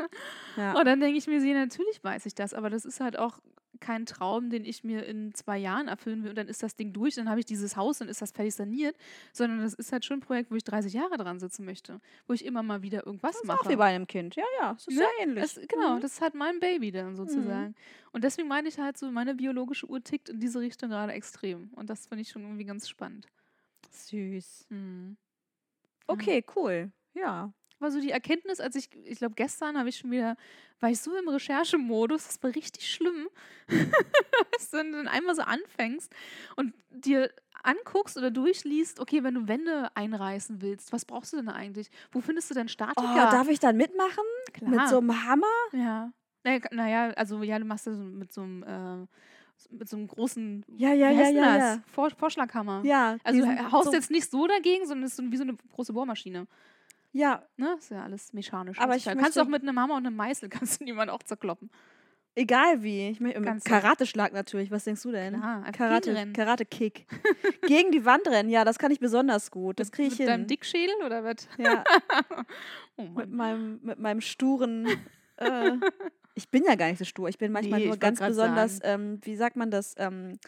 ja. Und dann denke ich mir, sie, natürlich weiß ich das, aber das ist halt auch kein Traum, den ich mir in zwei Jahren erfüllen will und dann ist das Ding durch, dann habe ich dieses Haus, dann ist das fertig saniert, sondern das ist halt schon ein Projekt, wo ich 30 Jahre dran sitzen möchte, wo ich immer mal wieder irgendwas Das ist mache. auch wie bei einem Kind. Ja, ja, es ist Ne? sehr ähnlich. Es, genau, Mhm. das ist halt mein Baby dann sozusagen. Und deswegen meine ich halt so, meine biologische Uhr tickt in diese Richtung gerade extrem. Und das finde ich schon irgendwie ganz spannend. Süß. Mhm. Okay, cool. Ja. War so die Erkenntnis, als ich, ich glaube, gestern habe ich schon wieder, war ich so im Recherchemodus, das war richtig schlimm. Dass du dann einmal so anfängst und dir anguckst oder durchliest, okay, wenn du Wände einreißen willst, was brauchst du denn eigentlich? Wo findest du denn Oh, Statiker? darf ich dann mitmachen? Klar. Mit so einem Hammer? Ja. Naja, naja, also ja, du machst das mit so einem, äh, mit so einem großen Ja, ja, ja, ja, ja. Vor Vorschlaghammer. Ja. Also du haust so, jetzt nicht so dagegen, sondern es ist so wie so eine große Bohrmaschine. Ja, Ne? Ist ja alles mechanisch. Aber ich kann. kannst du auch mit einem Hammer und einem Meißel kannst du niemanden auch zerkloppen. egal wie. Ich möchte Kannst du. Karateschlag natürlich. Was denkst du denn? Klar, Karate. Karate-Kick. Gegen die Wand rennen, ja, das kann ich besonders gut. Das Mit- kriege ich mit hin. deinem Dickschädel oder was? Ja, Oh mit Mann. meinem, mit meinem sturen. Äh, ich bin ja gar nicht so stur. Ich bin manchmal Nee, nur ganz besonders, ähm, wie sagt man das, ähm,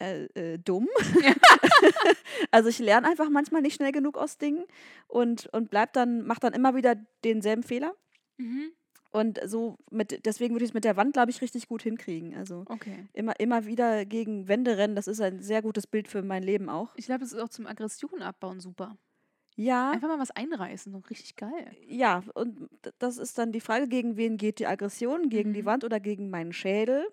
äh, äh, dumm. also ich lerne einfach manchmal nicht schnell genug aus Dingen und, und bleib dann, mach dann immer wieder denselben Fehler. Mhm. Und so mit, deswegen würde ich es mit der Wand, glaube ich, richtig gut hinkriegen. Also Okay. immer, immer wieder gegen Wände rennen, das ist ein sehr gutes Bild für mein Leben auch. Ich glaube, das ist auch zum Aggression abbauen super. Ja, Einfach mal was einreißen, richtig geil. ja, und das ist dann die Frage, gegen wen geht die Aggression? Gegen die Mhm. Wand oder gegen meinen Schädel?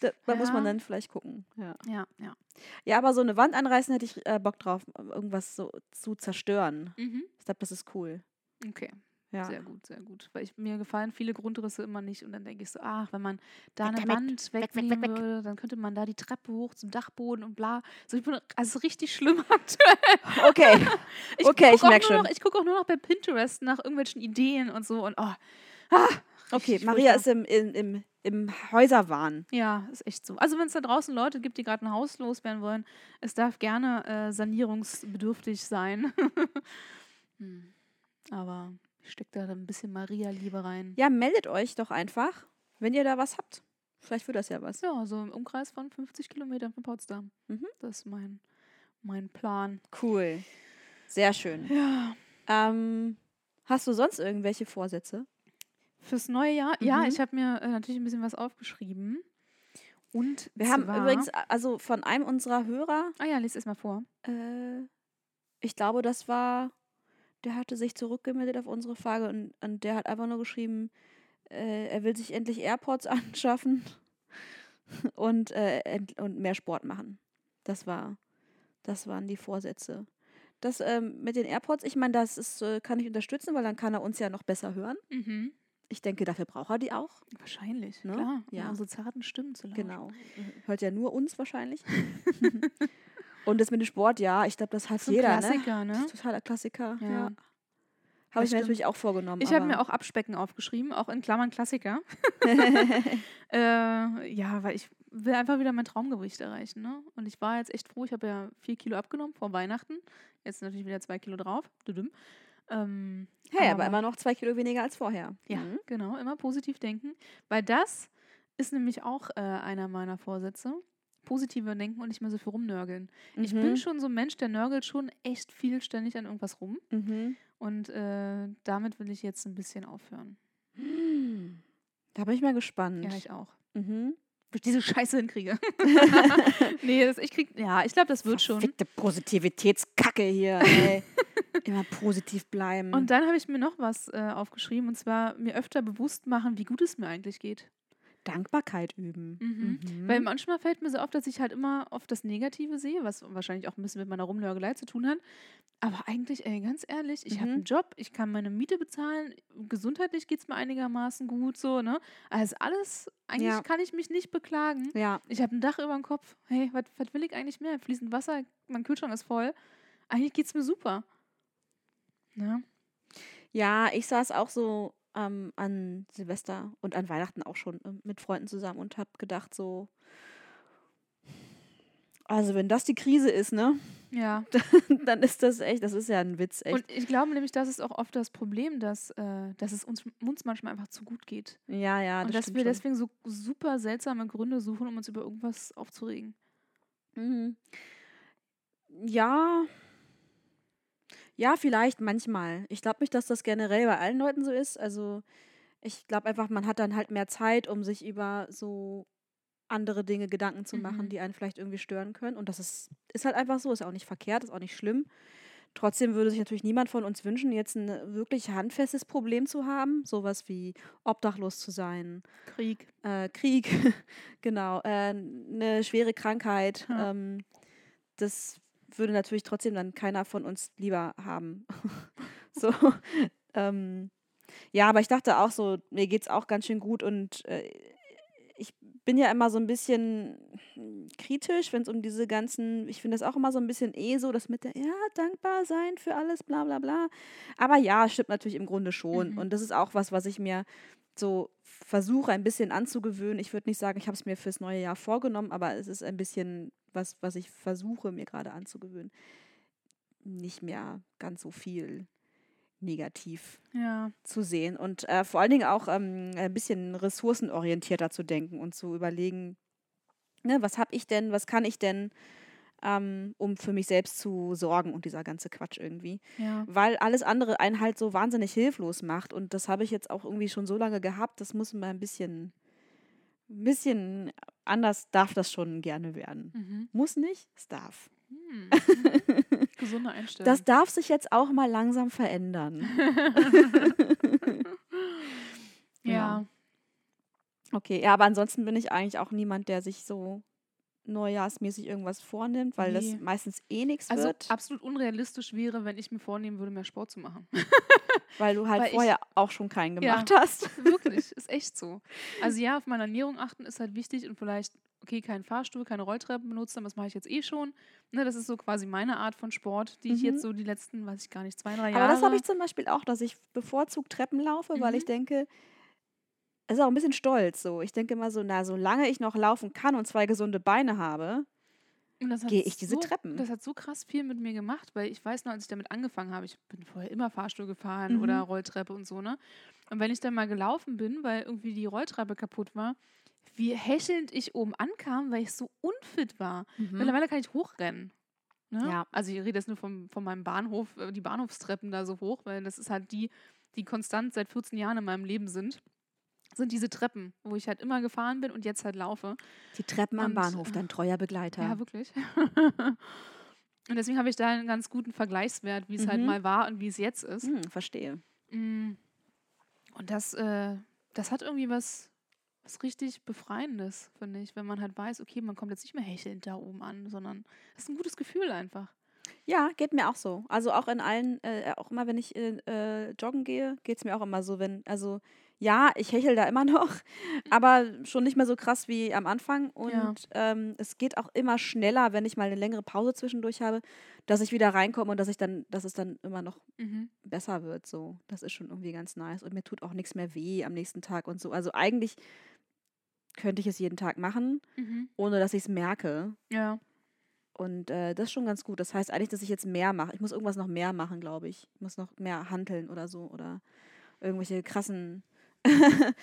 Da, da muss man Ja. dann vielleicht gucken. Ja. Ja, ja. ja, aber so eine Wand anreißen hätte ich äh, Bock drauf, irgendwas so zu zerstören. Mhm. Ich glaube, das ist cool. Okay. Ja. Sehr gut, sehr gut. Weil ich, mir gefallen viele Grundrisse immer nicht und dann denke ich so, ach, wenn man da Weg eine damit. Wand weg, wegnehmen weg, weg. würde, dann könnte man da die Treppe hoch zum Dachboden und bla. So, ich bin also richtig schlimm aktuell. Okay, Ich Okay, ich auch merk nur schon. Noch, ich gucke auch nur noch bei Pinterest nach irgendwelchen Ideen und so und oh. Ah, okay. Maria ist im, im, im, im Häuserwahn. Ja, ist echt so. Also wenn es da draußen Leute gibt, die gerade ein Haus loswerden wollen, es darf gerne äh, sanierungsbedürftig sein. hm. Aber ich stecke da ein bisschen Maria-Liebe rein. Ja, meldet euch doch einfach, wenn ihr da was habt. Vielleicht wird das ja was. Ja, so im Umkreis von 50 Kilometern von Potsdam. Mhm. Das ist mein, mein Plan. Cool. Sehr schön. Ja. Ähm, hast du sonst irgendwelche Vorsätze? Fürs neue Jahr? Ja, Mhm. ich habe mir äh, natürlich ein bisschen was aufgeschrieben. Und Wir haben übrigens, also von einem unserer Hörer, Ah ja, lies es mal vor. äh, ich glaube, das war, der hatte sich zurückgemeldet auf unsere Frage und, und der hat einfach nur geschrieben, äh, er will sich endlich AirPods anschaffen und, äh, und mehr Sport machen. Das war, das waren die Vorsätze. Das ähm, mit den AirPods, ich meine, das ist, äh, kann ich unterstützen, weil dann kann er uns ja noch besser hören. Mhm. Ich denke, dafür braucht er die auch. Wahrscheinlich, Ne? klar. Um Ja. unsere zarten Stimmen zu lauschen. Genau. Hört ja nur uns wahrscheinlich. und das mit dem Sport, ja, ich glaube, das hat So ein jeder, Klassiker, ne? ne? Das ist totaler Klassiker. Ja. Ja. Habe ich mir natürlich auch vorgenommen. Ich habe mir auch Abspecken aufgeschrieben, auch in Klammern Klassiker. äh, ja, weil ich will einfach wieder mein Traumgewicht erreichen. Ne? Und ich war jetzt echt froh, ich habe ja vier Kilo abgenommen vor Weihnachten. Jetzt natürlich wieder zwei Kilo drauf. Düdüm. Ähm, Hey, aber immer noch zwei Kilo weniger als vorher. Ja, Mhm. genau, immer positiv denken. Weil das ist nämlich auch äh, einer meiner Vorsätze. Positiver denken und nicht mehr so viel rumnörgeln. Ich bin Mhm. schon so ein Mensch, der nörgelt schon echt viel ständig an irgendwas rum. Mhm. Und äh, damit will ich jetzt ein bisschen aufhören. Da bin ich mal gespannt. Ja, ich auch. mhm. Ob ich diese Scheiße hinkriege. nee, das, ich krieg, ja, ich glaube, das wird schon. Verfickte Positivitätskacke hier, ey. Immer positiv bleiben. Und dann habe ich mir noch was äh, aufgeschrieben und zwar mir öfter bewusst machen, wie gut es mir eigentlich geht. Dankbarkeit üben. Mhm. Mhm. Weil manchmal fällt mir so auf, dass ich halt immer oft das Negative sehe, was wahrscheinlich auch ein bisschen mit meiner Rumnörgelei zu tun hat. Aber eigentlich, ey, ganz ehrlich, ich habe Mhm. einen Job, ich kann meine Miete bezahlen, gesundheitlich geht es mir einigermaßen gut, so, ne? Also alles, eigentlich Ja. kann ich mich nicht beklagen. ja, Ich habe ein Dach über dem Kopf. Hey, was will ich eigentlich mehr? Fließend Wasser, mein Kühlschrank ist voll. Eigentlich geht es mir super. Ne? ja, ich saß auch so ähm, an Silvester und an Weihnachten auch schon ähm, mit Freunden zusammen und habe gedacht so, also wenn das die Krise ist, ne, Ja. dann ist das echt, das ist ja ein Witz, echt. Und ich glaube nämlich, das ist auch oft das Problem, dass, äh, dass es uns, uns manchmal einfach zu gut geht. ja, ja, das und dass wir schon. deswegen so super seltsame Gründe suchen, um uns über irgendwas aufzuregen. Mhm. Ja. Ja, vielleicht manchmal. Ich glaube nicht, dass das generell bei allen Leuten so ist. Also ich glaube einfach, man hat dann halt mehr Zeit, um sich über so andere Dinge Gedanken zu machen, Mhm. die einen vielleicht irgendwie stören können. Und das ist, ist halt einfach so, ist auch nicht verkehrt, ist auch nicht schlimm. Trotzdem würde sich natürlich niemand von uns wünschen, jetzt ein wirklich handfestes Problem zu haben. Sowas wie obdachlos zu sein, Krieg. äh, Krieg, genau, äh, eine schwere Krankheit. Ja. Ähm, das würde natürlich trotzdem dann keiner von uns lieber haben. so. ähm, ja, aber ich dachte auch so, mir geht's auch ganz schön gut und äh, ich bin ja immer so ein bisschen kritisch, wenn es um diese ganzen, ich finde das auch immer so ein bisschen eh so, das mit der, ja, dankbar sein für alles, bla bla bla. Aber ja, stimmt natürlich im Grunde schon. Mhm. Und das ist auch was, was ich mir so versuche ein bisschen anzugewöhnen. Ich würde nicht sagen, ich habe es mir fürs neue Jahr vorgenommen, aber es ist ein bisschen was, was ich versuche mir gerade anzugewöhnen. Nicht mehr ganz so viel negativ Ja. zu sehen und äh, vor allen Dingen auch ähm, ein bisschen ressourcenorientierter zu denken und zu überlegen, ne, was habe ich denn, was kann ich denn, ähm, um für mich selbst zu sorgen und dieser ganze Quatsch irgendwie Ja. weil alles andere einen halt so wahnsinnig hilflos macht. Und das habe ich jetzt auch irgendwie schon so lange gehabt. Das muss mal ein bisschen, ein bisschen anders darf das schon gerne werden. Mhm. Muss nicht, es darf. Hm. Gesunde Einstellung. Das darf sich jetzt auch mal langsam verändern. ja. Okay, ja, aber ansonsten bin ich eigentlich auch niemand, der sich so neujahrsmäßig irgendwas vornimmt, weil Nee. das meistens eh nichts Also wird, absolut unrealistisch wäre, wenn ich mir vornehmen würde, mehr Sport zu machen. weil du halt weil ich- vorher auch schon keinen Ja. gemacht hast. Wirklich, ist echt so. Also ja, auf meine Ernährung achten ist halt wichtig und vielleicht, okay, keinen Fahrstuhl, keine Rolltreppen benutzen, das mache ich jetzt eh schon. Ne, das ist so quasi meine Art von Sport, die ich Mhm. jetzt so die letzten, weiß ich gar nicht, zwei, drei Jahre. Aber das habe ich zum Beispiel auch, dass ich bevorzugt Treppen laufe, weil Mhm. ich denke, es ist auch ein bisschen stolz so. Ich denke immer so, na, solange ich noch laufen kann und zwei gesunde Beine habe, gehe ich diese so, Treppen. Das hat so krass viel mit mir gemacht, weil ich weiß noch, als ich damit angefangen habe, ich bin vorher immer Fahrstuhl gefahren Mhm. oder Rolltreppe und so, ne? Und wenn ich dann mal gelaufen bin, weil irgendwie die Rolltreppe kaputt war, wie hechelnd ich oben ankam, weil ich so unfit war. Mittlerweile kann ich hochrennen. Ne? Mhm. Ja. Also ich rede jetzt nur vom, von meinem Bahnhof, äh, die Bahnhofstreppen da so hoch, weil das ist halt die, die konstant seit 14 Jahren in meinem Leben sind. Sind diese Treppen, wo ich halt immer gefahren bin und jetzt halt laufe. Die Treppen am Und, Bahnhof, dein treuer Begleiter. Ja, wirklich. und deswegen habe ich da einen ganz guten Vergleichswert, wie es halt Mhm. mal war und wie es jetzt ist. Hm, verstehe. Mm. Und das, äh, das hat irgendwie was, was richtig Befreiendes, finde ich, wenn man halt weiß, okay, man kommt jetzt nicht mehr hechelnd da oben an, sondern das ist ein gutes Gefühl einfach. Ja, geht mir auch so. Also auch in allen, äh, auch immer, wenn ich äh, äh, joggen gehe, geht es mir auch immer so, wenn, also ja, ich hechel da immer noch, aber schon nicht mehr so krass wie am Anfang. Und Ja. ähm, es geht auch immer schneller, wenn ich mal eine längere Pause zwischendurch habe. dass ich wieder reinkomme und dass ich dann, dass es dann immer noch Mhm. besser wird. So, das ist schon irgendwie ganz nice. Und mir tut auch nichts mehr weh am nächsten Tag und so. Also eigentlich könnte ich es jeden Tag machen, Mhm. ohne dass ich es merke. Ja. Und äh, das ist schon ganz gut. Das heißt eigentlich, dass ich jetzt mehr mache. Ich muss irgendwas noch mehr machen, glaube ich. Ich muss noch mehr handeln oder so. Oder irgendwelche krassen, kra-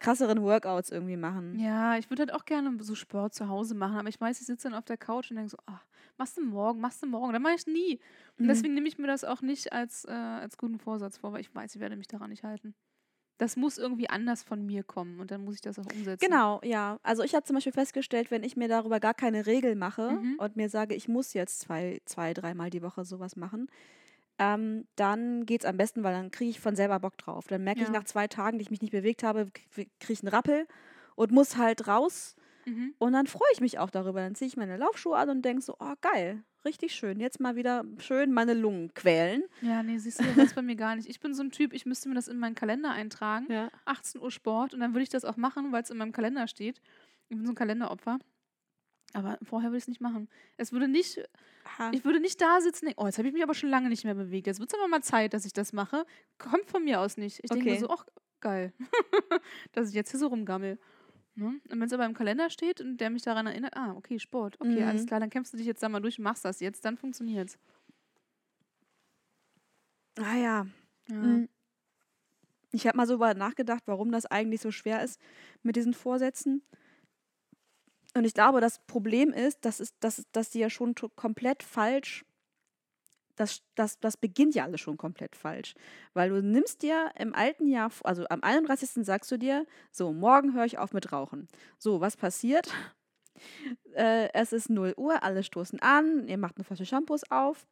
krasseren Workouts irgendwie machen. Ja, ich würde halt auch gerne so Sport zu Hause machen, aber ich weiß, ich sitze dann auf der Couch und denke so, ach, machst du morgen, machst du morgen. Dann mache ich nie. Und Mhm. deswegen nehme ich mir das auch nicht als, äh, als guten Vorsatz vor, weil ich weiß, ich werde mich daran nicht halten. Das muss irgendwie anders von mir kommen und dann muss ich das auch umsetzen. Genau, ja. Also ich habe zum Beispiel festgestellt, wenn ich mir darüber gar keine Regel mache Mhm. und mir sage, ich muss jetzt zwei, zwei dreimal die Woche sowas machen, ähm, dann geht es am besten, weil dann kriege ich von selber Bock drauf. Dann merke ich Ja. nach zwei Tagen, die ich mich nicht bewegt habe, kriege ich einen Rappel und muss halt raus. Mhm. Und dann freue ich mich auch darüber. Dann ziehe ich meine Laufschuhe an und denke so, oh geil, richtig schön. Jetzt mal wieder schön meine Lungen quälen. Ja, nee, siehst du, das ist bei mir gar nicht. Ich bin so ein Typ, ich müsste mir das in meinen Kalender eintragen. Ja. 18 Uhr Sport und dann würde ich das auch machen, weil es in meinem Kalender steht. Ich bin so ein Kalenderopfer. Aber vorher würde ich es nicht machen. Es würde nicht, ich würde nicht da sitzen, denken, oh, jetzt habe ich mich aber schon lange nicht mehr bewegt. Jetzt wird es aber mal Zeit, dass ich das mache. Kommt von mir aus nicht. Ich denke mir Okay. so, ach, geil, dass ich jetzt hier so rumgammel. Ne? Und wenn es aber im Kalender steht und der mich daran erinnert, ah, okay, Sport, okay, alles Mhm. klar, dann kämpfst du dich jetzt da mal durch und machst das jetzt, dann funktioniert's. Ah ja. Ja. Mm. Ich habe mal so über nachgedacht, warum das eigentlich so schwer ist mit diesen Vorsätzen. Und ich glaube, das Problem ist, dass, es, dass, dass die ja schon komplett falsch, das, das, das beginnt ja alles schon komplett falsch. Weil du nimmst dir im alten Jahr, also am 31. sagst du dir, so, morgen höre ich auf mit Rauchen. So, was passiert? Äh, es ist 0 Uhr, alle stoßen an, ihr macht eine Flasche Shampoos auf.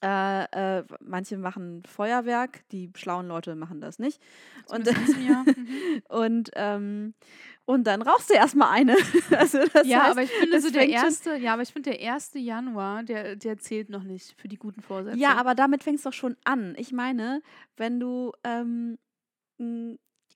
Äh, äh, manche machen Feuerwerk, die schlauen Leute machen das nicht. Und, diesem Jahr. Mhm. und, ähm, und dann rauchst du erstmal eine. also das ja, heißt, aber ich finde so der erste, ja, aber ich finde der 1. Januar, der, der zählt noch nicht für die guten Vorsätze. ja, aber damit fängst du doch schon an. Ich meine, wenn du ähm,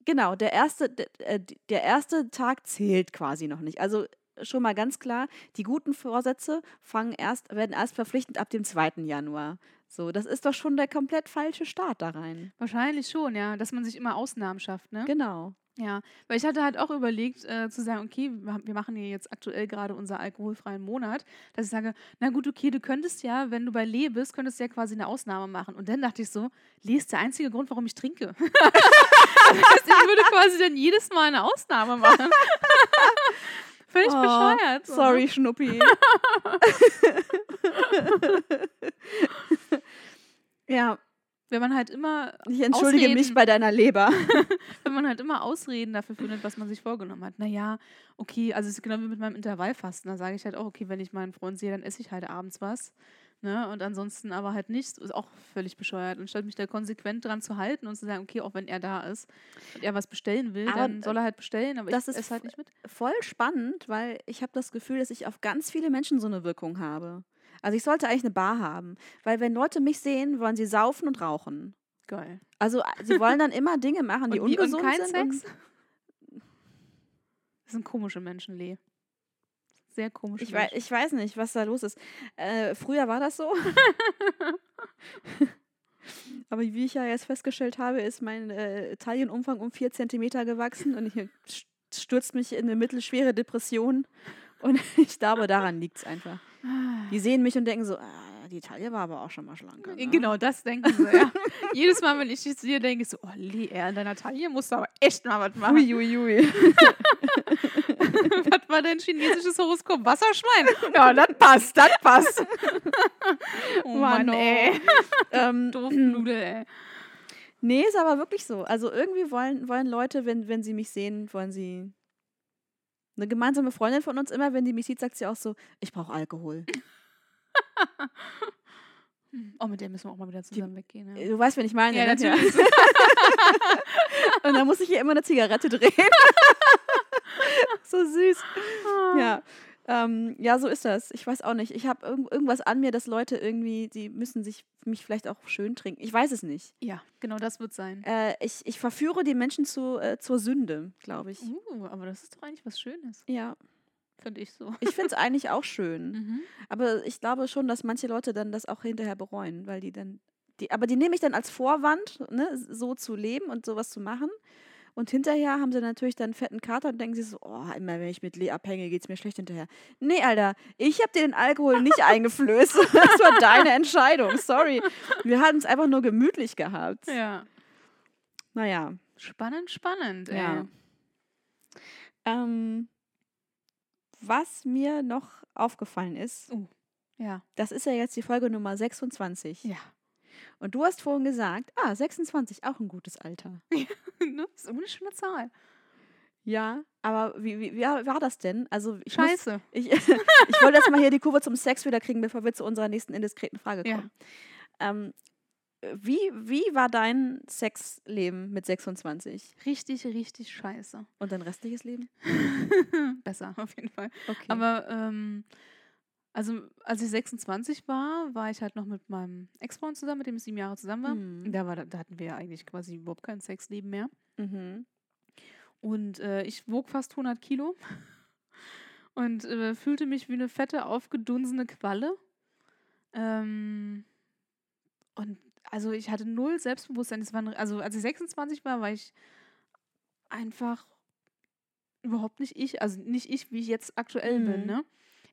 genau, der erste, der, äh, der erste Tag zählt quasi noch nicht. Also schon mal ganz klar, die guten Vorsätze fangen erst, werden erst verpflichtend ab dem 2. Januar. So, das ist doch schon der komplett falsche Start da rein. Wahrscheinlich schon, ja, dass man sich immer Ausnahmen schafft, ne? Genau. Ja, weil ich hatte halt auch überlegt, äh, zu sagen, okay, wir machen hier jetzt aktuell gerade unser alkoholfreien Monat, dass ich sage, na gut, okay, du könntest ja, wenn du bei Lee bist, könntest du ja quasi eine Ausnahme machen. Und dann dachte ich so, Lee ist der einzige Grund, warum ich trinke. das heißt, ich würde quasi dann jedes Mal eine Ausnahme machen. Völlig Oh, bescheuert. so? Sorry, Schnuppi. ja, Wenn man halt immer ich entschuldige mich Ausreden. bei deiner Leber. wenn man halt immer Ausreden dafür findet, was man sich vorgenommen hat. Naja, okay, also es ist genau wie mit meinem Intervallfasten. Da sage ich halt auch, okay, wenn ich meinen Freund sehe, dann esse ich halt abends was. Ne? Und ansonsten aber halt nicht. Ist auch völlig bescheuert. Und statt mich da konsequent dran zu halten und zu sagen, okay, auch wenn er da ist und er was bestellen will, Aber, dann soll er halt bestellen, aber das ich ist halt nicht mit. Voll spannend, weil ich habe das Gefühl, dass ich auf ganz viele Menschen so eine Wirkung habe. Also ich sollte eigentlich eine Bar haben, weil wenn Leute mich sehen, wollen sie saufen und rauchen. Geil. Also äh, sie wollen dann immer Dinge machen, die und, wie, und ungesund kein sind. Sex? Das sind komische Menschen, Lee. Sehr komische Ich, wei Menschen. ich weiß nicht, was da los ist. Äh, früher war das so. Aber wie ich ja jetzt festgestellt habe, ist mein äh, Taillenumfang um vier Zentimeter gewachsen und ich st- stürzt mich in eine mittelschwere Depression. Und ich glaube, daran liegt es einfach. Die sehen mich und denken so, ah, die Taille war aber auch schon mal schlanker. Ne? Genau, das denken sie, ja. Jedes Mal, wenn ich dich sehe, denke ich so, oh, Lee, er in deiner Taille musst du aber echt mal was machen. Ui, ui, ui. was war dein chinesisches Horoskop? Wasserschwein? Ja, das passt, das passt. oh Mann, Mann, ey. ähm, Doofnudel, ey. nee, ist aber wirklich so. Also irgendwie wollen, wollen Leute, wenn, wenn sie mich sehen, wollen sie. Eine gemeinsame Freundin von uns, immer wenn die mich sieht, sagt sie auch so, ich brauche Alkohol. Oh, mit der müssen wir auch mal wieder zusammen weggehen. Ja, Du weißt, wen ich meine. ja ne? natürlich. Und dann muss ich ihr immer eine Zigarette drehen. so süß. Ja. Ähm, ja, so ist das. Ich weiß auch nicht. Ich habe irgend irgendwas an mir, dass Leute irgendwie, die müssen sich mich vielleicht auch schön trinken. Ich weiß es nicht. Ja, genau das wird sein. Äh, ich, ich verführe die Menschen zu, äh, zur Sünde, glaube ich. Uh, aber das ist doch eigentlich was Schönes. Ja, Finde ich so. Ich finde es eigentlich auch schön. Mhm. Aber ich glaube schon, dass manche Leute dann das auch hinterher bereuen, weil die dann, die, aber die nehme ich dann als Vorwand, ne, so zu leben und sowas zu machen. Und hinterher haben sie natürlich dann einen fetten Kater und denken sich so, oh, immer wenn ich mit Lee abhänge, geht es mir schlecht hinterher. Nee, Alter, ich habe dir den Alkohol nicht eingeflößt. Das war deine Entscheidung, sorry. Wir hatten es einfach nur gemütlich gehabt. Ja. Naja, Spannend, spannend. Ey. Ja. ähm, was mir noch aufgefallen ist, Ja. das ist ja jetzt die Folge Nummer 26. Ja. Und du hast vorhin gesagt, ah, 26, auch ein gutes Alter. ne? ist eine schöne Zahl. Ja, aber wie, wie, wie war das denn? Also ich, muss, Scheiße. ich, ich wollte jetzt mal hier die Kurve zum Sex wieder kriegen, bevor wir zu unserer nächsten indiskreten Frage Ja. kommen. Ähm, wie, wie war dein Sexleben mit 26 Richtig, richtig scheiße. und dein restliches Leben? Besser, auf jeden Fall. Okay. Aber, ähm, also, als ich 26 war, war ich halt noch mit meinem Ex-Freund zusammen, mit dem ich sieben Jahre zusammen war. Mhm. Da, war da hatten wir ja eigentlich quasi überhaupt kein Sexleben mehr. mhm. Und äh, ich wog fast 100 Kilo und äh, fühlte mich wie eine fette, aufgedunsene Qualle. Ähm, und also ich hatte null Selbstbewusstsein. Das waren, also als ich 26 war, war ich einfach überhaupt nicht ich. Also nicht ich, wie ich jetzt aktuell bin. Mhm. Ne?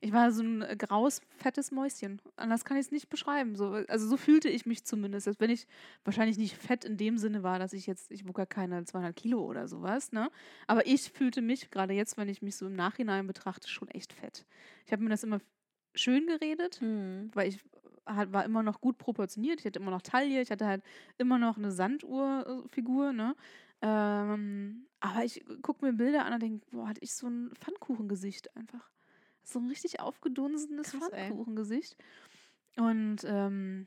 Ich war so ein äh, graues, fettes Mäuschen. Anders kann ich es nicht beschreiben. So, also so fühlte ich mich zumindest. Als wenn ich wahrscheinlich nicht fett in dem Sinne war, dass ich jetzt, ich wog ja keine 200 Kilo oder sowas, ne? Aber ich fühlte mich, gerade jetzt, wenn ich mich so im Nachhinein betrachte, schon echt fett. Ich habe mir das immer schön geredet, Mhm. weil ich halt, war immer noch gut proportioniert. Ich hatte immer noch Taille, ich hatte halt immer noch eine Sanduhrfigur, ne? Ähm, aber ich gucke mir Bilder an und denke, boah, hatte ich so ein Pfannkuchengesicht einfach. So ein richtig aufgedunsenes Krass, ey. Pfannkuchengesicht. Und ähm,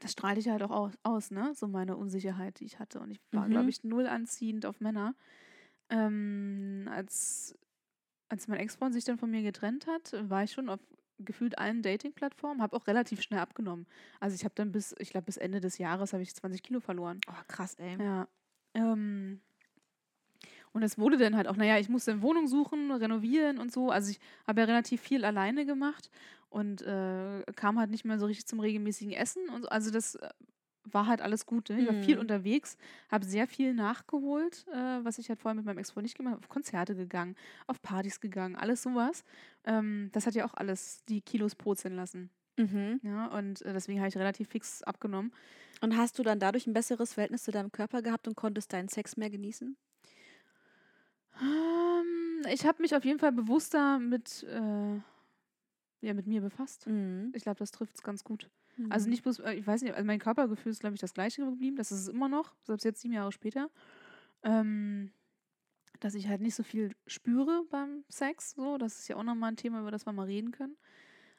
das strahle ich halt auch aus, aus, ne? So meine Unsicherheit, die ich hatte. Und ich war, Mhm. glaube ich, null anziehend auf Männer. Ähm, als, als mein Ex-Freund sich dann von mir getrennt hat, war ich schon auf gefühlt allen Dating-Plattformen, habe auch relativ schnell abgenommen. Also ich habe dann bis, ich glaube, bis Ende des Jahres habe ich 20 Kilo verloren. Oh, krass, ey. Ja. Ähm, und es wurde dann halt auch, naja, ich musste eine Wohnung suchen, renovieren und so. Also ich habe ja relativ viel alleine gemacht und äh, kam halt nicht mehr so richtig zum regelmäßigen Essen. Und so. Also das äh, war halt alles gut. Ne? Ich war viel Mhm. unterwegs, habe sehr viel nachgeholt, äh, was ich halt vorher mit meinem Ex-Freund nicht gemacht habe. Auf Konzerte gegangen, auf Partys gegangen, alles sowas. Ähm, das hat ja auch alles die Kilos purzeln lassen. Mhm. Ja, und äh, deswegen habe ich relativ fix abgenommen. Und hast du dann dadurch ein besseres Verhältnis zu deinem Körper gehabt und konntest deinen Sex mehr genießen? Ähm, ich habe mich auf jeden Fall bewusster mit, äh, ja, mit mir befasst. Mhm. Ich glaube, das trifft es ganz gut. Also nicht bloß, äh, ich weiß nicht, also mein Körpergefühl ist, glaube ich, das gleiche geblieben. Das ist es immer noch, selbst jetzt sieben Jahre später. Ähm, dass ich halt nicht so viel spüre beim Sex. So, das ist ja auch nochmal ein Thema, über das wir mal reden können.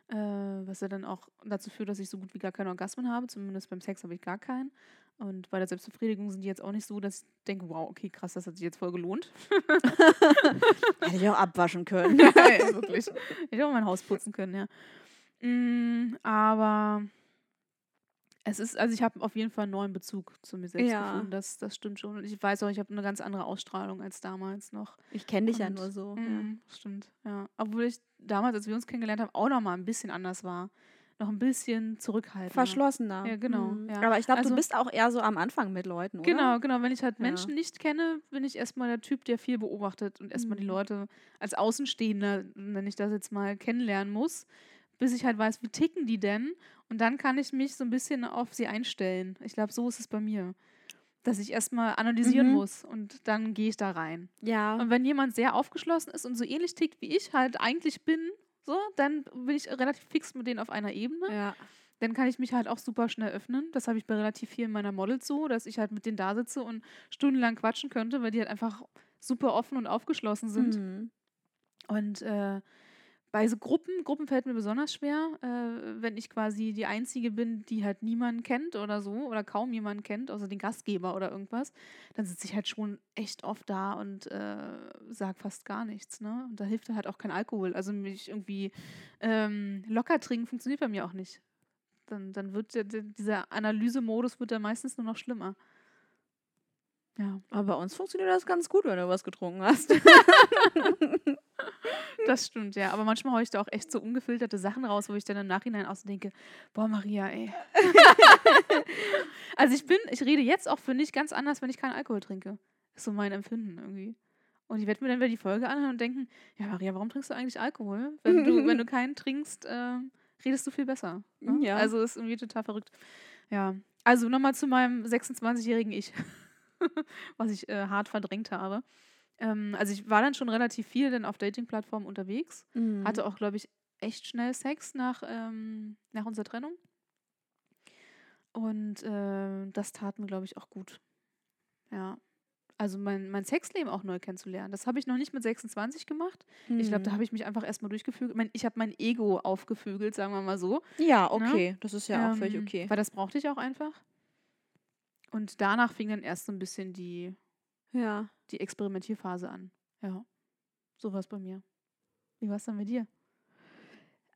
Äh, was ja dann auch dazu führt, dass ich so gut wie gar keine Orgasmen habe. Zumindest beim Sex habe ich gar keinen. Und bei der Selbstbefriedigung sind die jetzt auch nicht so, dass ich denke, wow, okay, krass, das hat sich jetzt voll gelohnt. Hätte ich auch abwaschen können. ja, wirklich. Ich hätte auch mein Haus putzen können, ja. Mm, aber es ist, also ich habe auf jeden Fall einen neuen Bezug zu mir selbst Ja. gefunden. Das, das stimmt schon. Und ich weiß auch, ich habe eine ganz andere Ausstrahlung als damals noch. Ich kenne dich ja Und, nur so. Mm, Stimmt, ja. Obwohl ich damals, als wir uns kennengelernt haben, auch noch mal ein bisschen anders war. Noch ein bisschen zurückhaltender. Verschlossener. Ja, genau, Mhm. ja. Aber ich glaube, Also- du bist auch eher so am Anfang mit Leuten, oder? Genau, genau. Wenn ich halt Ja. Menschen nicht kenne, bin ich erstmal der Typ, der viel beobachtet und erstmal die Mhm. Leute als Außenstehender, wenn ich das jetzt mal kennenlernen muss, bis ich halt weiß, wie ticken die denn? Und dann kann ich mich so ein bisschen auf sie einstellen. Ich glaube, so ist es bei mir. Dass ich erstmal analysieren Mhm. muss und dann gehe ich da rein. Ja. Und wenn jemand sehr aufgeschlossen ist und so ähnlich tickt, wie ich halt eigentlich bin, so, dann bin ich relativ fix mit denen auf einer Ebene ja. dann kann ich mich halt auch super schnell öffnen. Das habe ich bei relativ vielen meiner Models so, dass ich halt mit denen da sitze und stundenlang quatschen könnte, weil die halt einfach super offen und aufgeschlossen sind. Mhm. Und äh, bei so Gruppen, Gruppen fällt mir besonders schwer, äh, wenn ich quasi die Einzige bin, die halt niemanden kennt oder so oder kaum jemanden kennt, außer den Gastgeber oder irgendwas, dann sitze ich halt schon echt oft da und äh, sag fast gar nichts. Ne? Und da hilft halt auch kein Alkohol. Also mich irgendwie ähm, locker trinken funktioniert bei mir auch nicht. Dann, dann wird der, dieser Analysemodus wird dann meistens nur noch schlimmer. Ja, Aber bei uns funktioniert das ganz gut, wenn du was getrunken hast. das stimmt, ja. Aber manchmal haue ich da auch echt so ungefilterte Sachen raus, wo ich dann im Nachhinein auch so denke, boah, Maria, ey. also ich bin, ich rede jetzt auch, finde ich, ganz anders, wenn ich keinen Alkohol trinke. Ist so mein Empfinden irgendwie. Und ich werde mir dann wieder die Folge anhören und denken, ja, Maria, warum trinkst du eigentlich Alkohol? Wenn du, wenn du keinen trinkst, äh, redest du viel besser. Ne? Ja. Also ist irgendwie total verrückt. Ja. Also nochmal zu meinem 26-jährigen Ich, was ich äh, hart verdrängt habe. Ähm, also ich war dann schon relativ viel dann auf Dating-Plattformen unterwegs. Mhm. Hatte auch, glaube ich, echt schnell Sex nach, ähm, nach unserer Trennung. Und äh, das tat mir, glaube ich, auch gut. Ja. Also mein, mein Sexleben auch neu kennenzulernen. Das habe ich noch nicht mit 26 gemacht. Ich glaube, da Mhm. habe ich mich einfach erstmal durchgefügelt. Mein, ich habe mein Ego aufgefügelt, sagen wir mal so. Ja, okay. Das ist ja auch völlig Ähm, okay. Weil das brauchte ich auch einfach. Und danach fing dann erst so ein bisschen die, Ja. die Experimentierphase an. Ja. So war es bei mir. Wie war es dann mit dir?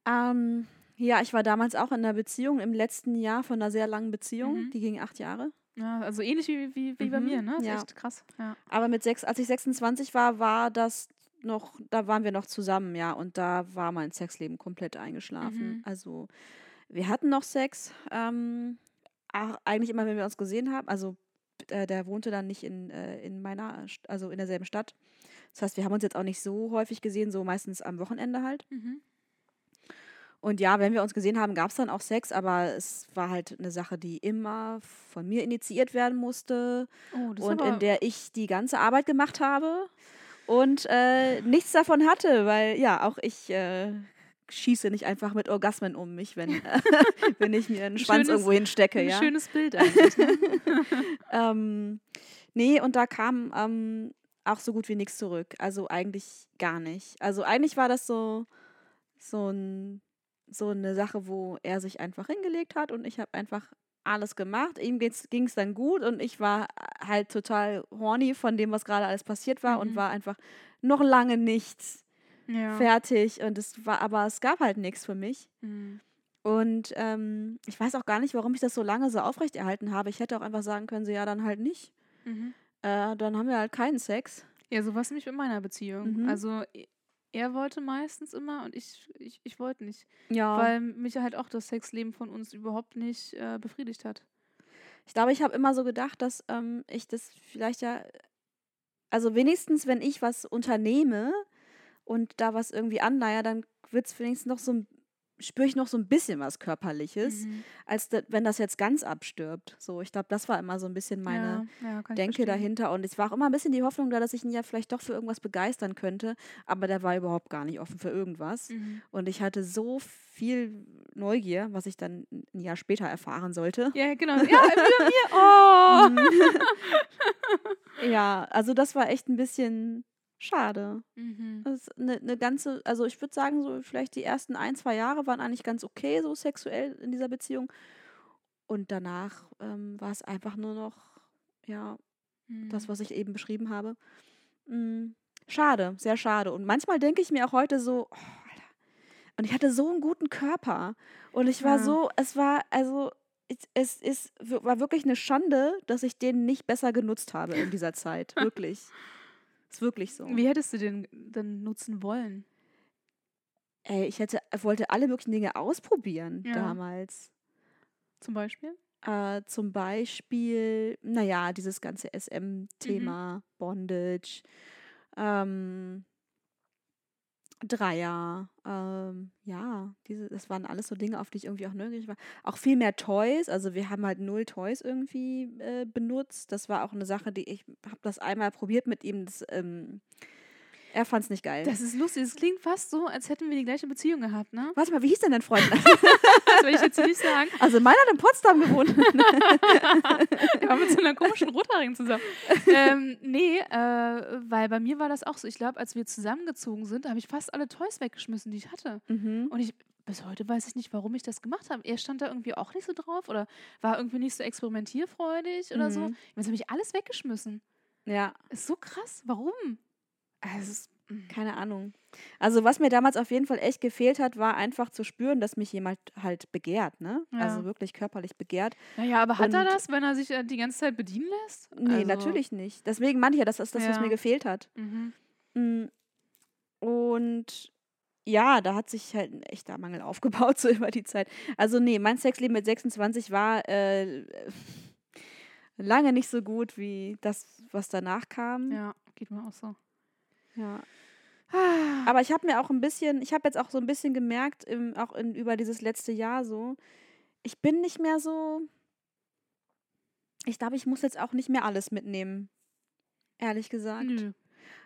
Ähm, ja, ich war damals auch in einer Beziehung im letzten Jahr von einer sehr langen Beziehung. Mhm. Die ging acht Jahre. Ja, also ähnlich wie, wie, wie bei Mhm, mir, ne? Das ist ja. echt krass. Ja. Aber mit sechs, als ich 26 war, war das noch, da waren wir noch zusammen, ja, und da war mein Sexleben komplett eingeschlafen. Mhm. Also wir hatten noch Sex, ähm, eigentlich immer, wenn wir uns gesehen haben. Also äh, der wohnte dann nicht in, äh, in meiner, also in derselben Stadt. Das heißt, wir haben uns jetzt auch nicht so häufig gesehen, so meistens am Wochenende halt. Mhm. Und ja, wenn wir uns gesehen haben, gab es dann auch Sex, aber es war halt eine Sache, die immer von mir initiiert werden musste Oh, und in der ich die ganze Arbeit gemacht habe und äh, nichts davon hatte, weil ja, auch ich äh, schieße nicht einfach mit Orgasmen um mich, wenn, wenn ich mir einen Schwanz schönes- irgendwo hinstecke, ein ja. schönes Bild eigentlich. Ne? Ähm, nee, und da kam ähm, auch so gut wie nichts zurück. Also eigentlich gar nicht. Also eigentlich war das so, so, ein, so eine Sache, wo er sich einfach hingelegt hat und ich habe einfach alles gemacht. Ihm ging es dann gut und ich war halt total horny von dem, was gerade alles passiert war und Mhm. war einfach noch lange nicht ja. fertig. Und es war, aber es gab halt nichts für mich. Mhm. Und ähm, ich weiß auch gar nicht, warum ich das so lange so aufrechterhalten habe. Ich hätte auch einfach sagen können, so ja, dann halt nicht. Mhm. Äh, dann haben wir halt keinen Sex. Ja, so war es nämlich in meiner Beziehung. Mhm. Also er wollte meistens immer und ich, ich, ich wollte nicht. Ja. Weil mich halt auch das Sexleben von uns überhaupt nicht äh, befriedigt hat. ich glaube, ich habe immer so gedacht, dass ähm, ich das vielleicht ja, also wenigstens, wenn ich was unternehme und da was irgendwie anleihe, dann wird es wenigstens noch so ein, spüre ich noch so ein bisschen was Körperliches, Mhm. als da, wenn das jetzt ganz abstirbt. So, ich glaube, das war immer so ein bisschen meine. ja, ja, Denke dahinter und es war auch immer ein bisschen die Hoffnung da, dass ich ihn ja vielleicht doch für irgendwas begeistern könnte, aber der war überhaupt gar nicht offen für irgendwas. Mhm. Und ich hatte so viel Neugier, was ich dann ein Jahr später erfahren sollte. Ja, genau. Ja, wieder mir. Oh. Ja, also das war echt ein bisschen schade. Mhm. Das ist eine, eine ganze, also ich würde sagen, so vielleicht die ersten ein, zwei Jahre waren eigentlich ganz okay, so sexuell in dieser Beziehung. Und danach ähm, war es einfach nur noch, ja, das, Mhm. was ich eben beschrieben habe. Mm, schade, sehr schade. Und manchmal denke ich mir auch heute so, oh, Alter. Und ich hatte so einen guten Körper. Und ich war Ja. so, es war, also, es, ist, war wirklich eine Schande, dass ich den nicht besser genutzt habe in dieser Zeit. Wirklich. Ist wirklich so. Wie hättest du den denn nutzen wollen? Ey, ich hätte, wollte alle möglichen Dinge ausprobieren Ja. damals. Zum Beispiel? Äh, zum Beispiel, naja, dieses ganze Mhm. SM-Thema, Bondage, ähm, Dreier, ähm, ja, diese, das waren alles so Dinge, auf die ich irgendwie auch neugierig war. Auch viel mehr Toys, also wir haben halt null Toys irgendwie äh, benutzt. Das war auch eine Sache, die ich habe das einmal probiert mit ihm. Das, ähm, er fand es nicht geil. Das ist lustig. Es klingt fast so, als hätten wir die gleiche Beziehung gehabt, ne? Warte mal, wie hieß denn dein Freund? Das will ich jetzt nicht sagen. also meiner hat in Potsdam gewohnt. Der war mit so einer komischen Rothaarigen zusammen. ähm, nee, äh, weil bei mir war das auch so. Ich glaube, als wir zusammengezogen sind, habe ich fast alle Toys weggeschmissen, die ich hatte. mhm. Und ich, bis heute weiß ich nicht, warum ich das gemacht habe. Er stand da irgendwie auch nicht so drauf oder war irgendwie nicht so experimentierfreudig oder so. Mhm. Jetzt habe ich alles weggeschmissen. Ja. Ist so krass. Warum? Also, keine Ahnung. Also was mir damals auf jeden Fall echt gefehlt hat, war einfach zu spüren, dass mich jemand halt begehrt, ne? Ja. Also wirklich körperlich begehrt. Naja, aber hat er Und- das, wenn er sich äh, die ganze Zeit bedienen lässt? Nee, Also, natürlich nicht. Deswegen meinte ich ja, das ist das, was Ja. mir gefehlt hat. Mhm. Mm, Und ja, da hat sich halt ein echter Mangel aufgebaut, so über die Zeit. Also nee, mein Sexleben mit 26 war äh, lange nicht so gut wie das, was danach kam. Ja, geht mir auch so. Ja. Ah, Aber ich habe mir auch ein bisschen, ich habe jetzt auch so ein bisschen gemerkt, im, auch in, über dieses letzte Jahr so, ich bin nicht mehr so, ich glaube, ich muss jetzt auch nicht mehr alles mitnehmen. Ehrlich gesagt. Nö.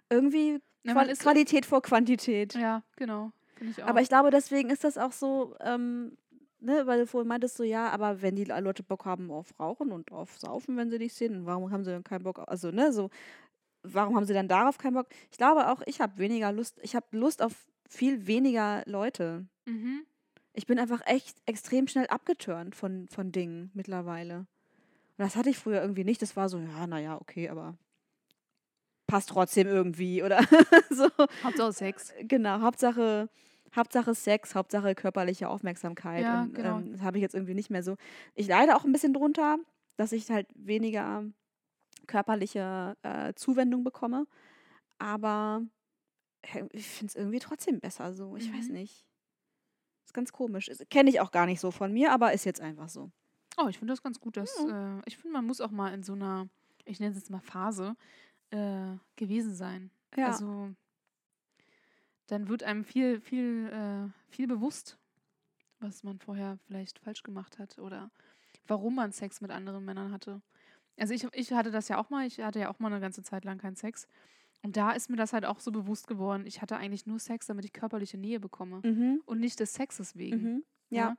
Irgendwie Na, Qual Qualität vor Quantität. Ja, genau. Ich auch. Aber ich glaube, deswegen ist das auch so, ähm, ne, weil du vorhin meintest so, ja, aber wenn die Leute Bock haben auf Rauchen und auf Saufen, wenn sie dich sehen, warum haben sie dann keinen Bock, also, ne, so, warum haben sie dann darauf keinen Bock? Ich glaube auch, ich habe weniger Lust, ich habe Lust auf viel weniger Leute. mhm. Ich bin einfach echt extrem schnell abgeturnt von, von Dingen mittlerweile. Und das hatte ich früher irgendwie nicht. Das war so, ja, naja, okay, aber passt trotzdem irgendwie. Oder so. Hauptsache Sex. Genau, Hauptsache, Hauptsache Sex, Hauptsache körperliche Aufmerksamkeit. Ja, und, genau. ähm, das habe ich jetzt irgendwie nicht mehr so. Ich leide auch ein bisschen drunter, dass ich halt weniger körperliche äh, Zuwendung bekomme. Aber ich finde es irgendwie trotzdem besser so. Ich weiß Mhm. nicht. Ist ganz komisch. Kenne ich auch gar nicht so von mir, aber ist jetzt einfach so. Oh, ich finde das ganz gut, dass äh, ich finde, man muss auch mal in so einer, ich nenne es jetzt mal Phase, äh, gewesen sein. Ja. Also dann wird einem viel, viel, äh, viel bewusst, was man vorher vielleicht falsch gemacht hat oder warum man Sex mit anderen Männern hatte. Also ich, ich hatte das ja auch mal, ich hatte ja auch mal eine ganze Zeit lang keinen Sex. Und da ist mir das halt auch so bewusst geworden, ich hatte eigentlich nur Sex, damit ich körperliche Nähe bekomme. Mhm. Und nicht des Sexes wegen. Mhm. Ja.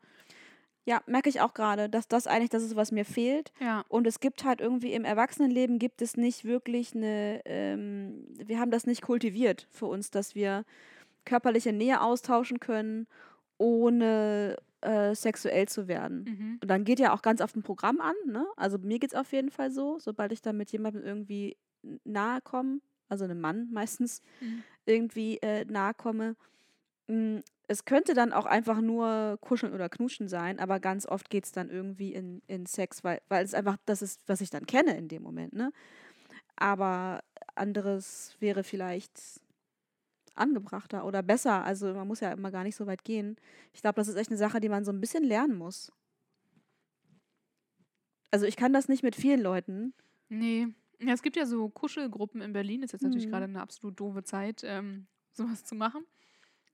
Ja, merke ich auch gerade, dass das eigentlich das ist, was mir fehlt. Ja. Und es gibt halt irgendwie im Erwachsenenleben gibt es nicht wirklich eine, ähm, wir haben das nicht kultiviert für uns, dass wir körperliche Nähe austauschen können, ohne äh, sexuell zu werden. Mhm. Und dann geht ja auch ganz auf ein Programm an, ne? Also mir geht es auf jeden Fall so, sobald ich dann mit jemandem irgendwie nahe komme, also einem Mann meistens, Mhm. irgendwie äh, nahe komme. mm, Es könnte dann auch einfach nur kuscheln oder knutschen sein, aber ganz oft geht es dann irgendwie in, in Sex, weil, weil es einfach das ist, was ich dann kenne in dem Moment, ne? Aber anderes wäre vielleicht angebrachter oder besser. Also man muss ja immer gar nicht so weit gehen. Ich glaube, das ist echt eine Sache, die man so ein bisschen lernen muss. Also ich kann das nicht mit vielen Leuten. Nee. Ja, es gibt ja so Kuschelgruppen in Berlin. Ist jetzt natürlich Mhm. gerade eine absolut doofe Zeit, ähm, sowas zu machen.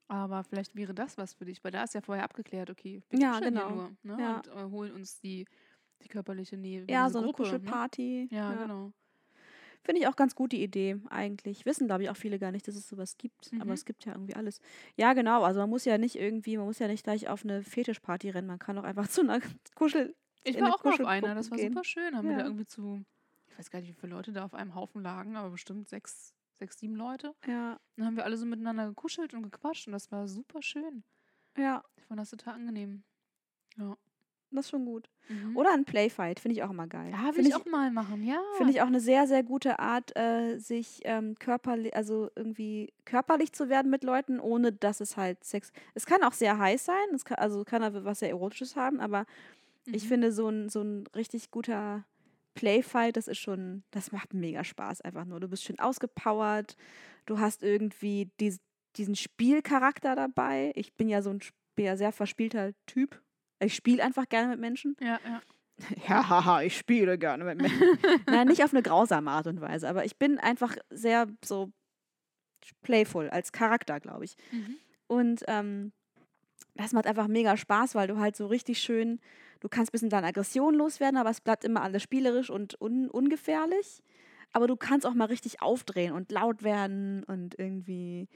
Aber vielleicht wäre das was für dich, weil da ist ja vorher abgeklärt, okay, wir Ja, genau. nur ne? Ja. und äh, holen uns die, die körperliche Nähe. Ja, so eine Gruppe, Ne? Kuschelparty. Ja, genau. Finde ich auch ganz gut, die Idee eigentlich. Wissen, glaube ich, auch viele gar nicht, dass es sowas gibt. Aber Mhm. es gibt ja irgendwie alles. Ja, genau. Also man muss ja nicht irgendwie, man muss ja nicht gleich auf eine Fetischparty rennen. Man kann auch einfach zu einer Kuschel. Ich war auch mal auf einer, das war gehen. super schön. Haben wir da Ja. irgendwie zu, ich weiß gar nicht, wie viele Leute da auf einem Haufen lagen, aber bestimmt sechs, sechs, sieben Leute. Ja, Dann haben wir alle so miteinander gekuschelt und gequatscht und das war super schön. ja, Ich fand das total angenehm. Ja. Das ist schon gut. Mhm. Oder ein Playfight, finde ich auch immer geil. Ja, will Finde ich auch mal machen, ja. Finde ich auch eine sehr, sehr gute Art, äh, sich ähm, körperlich, also irgendwie körperlich zu werden mit Leuten, ohne dass es halt Sex. Es kann auch sehr heiß sein, es kann, also kann aber was sehr Erotisches haben, aber ich Mhm. finde so ein, so ein richtig guter Playfight, das ist schon, das macht mega Spaß einfach nur. Du bist schön ausgepowert, du hast irgendwie dies, diesen Spielcharakter dabei. Ich bin ja so ein bin ja sehr verspielter Typ. Ich spiele einfach gerne mit Menschen. Ja, ja. Ja, haha, ich spiele gerne mit Menschen. Nein, nicht auf eine grausame Art und Weise, aber ich bin einfach sehr so playful als Charakter, glaube ich. Mhm. Und ähm, das macht einfach mega Spaß, weil du halt so richtig schön, du kannst ein bisschen deine Aggression loswerden, aber es bleibt immer alles spielerisch und un ungefährlich. Aber du kannst auch mal richtig aufdrehen und laut werden und irgendwie,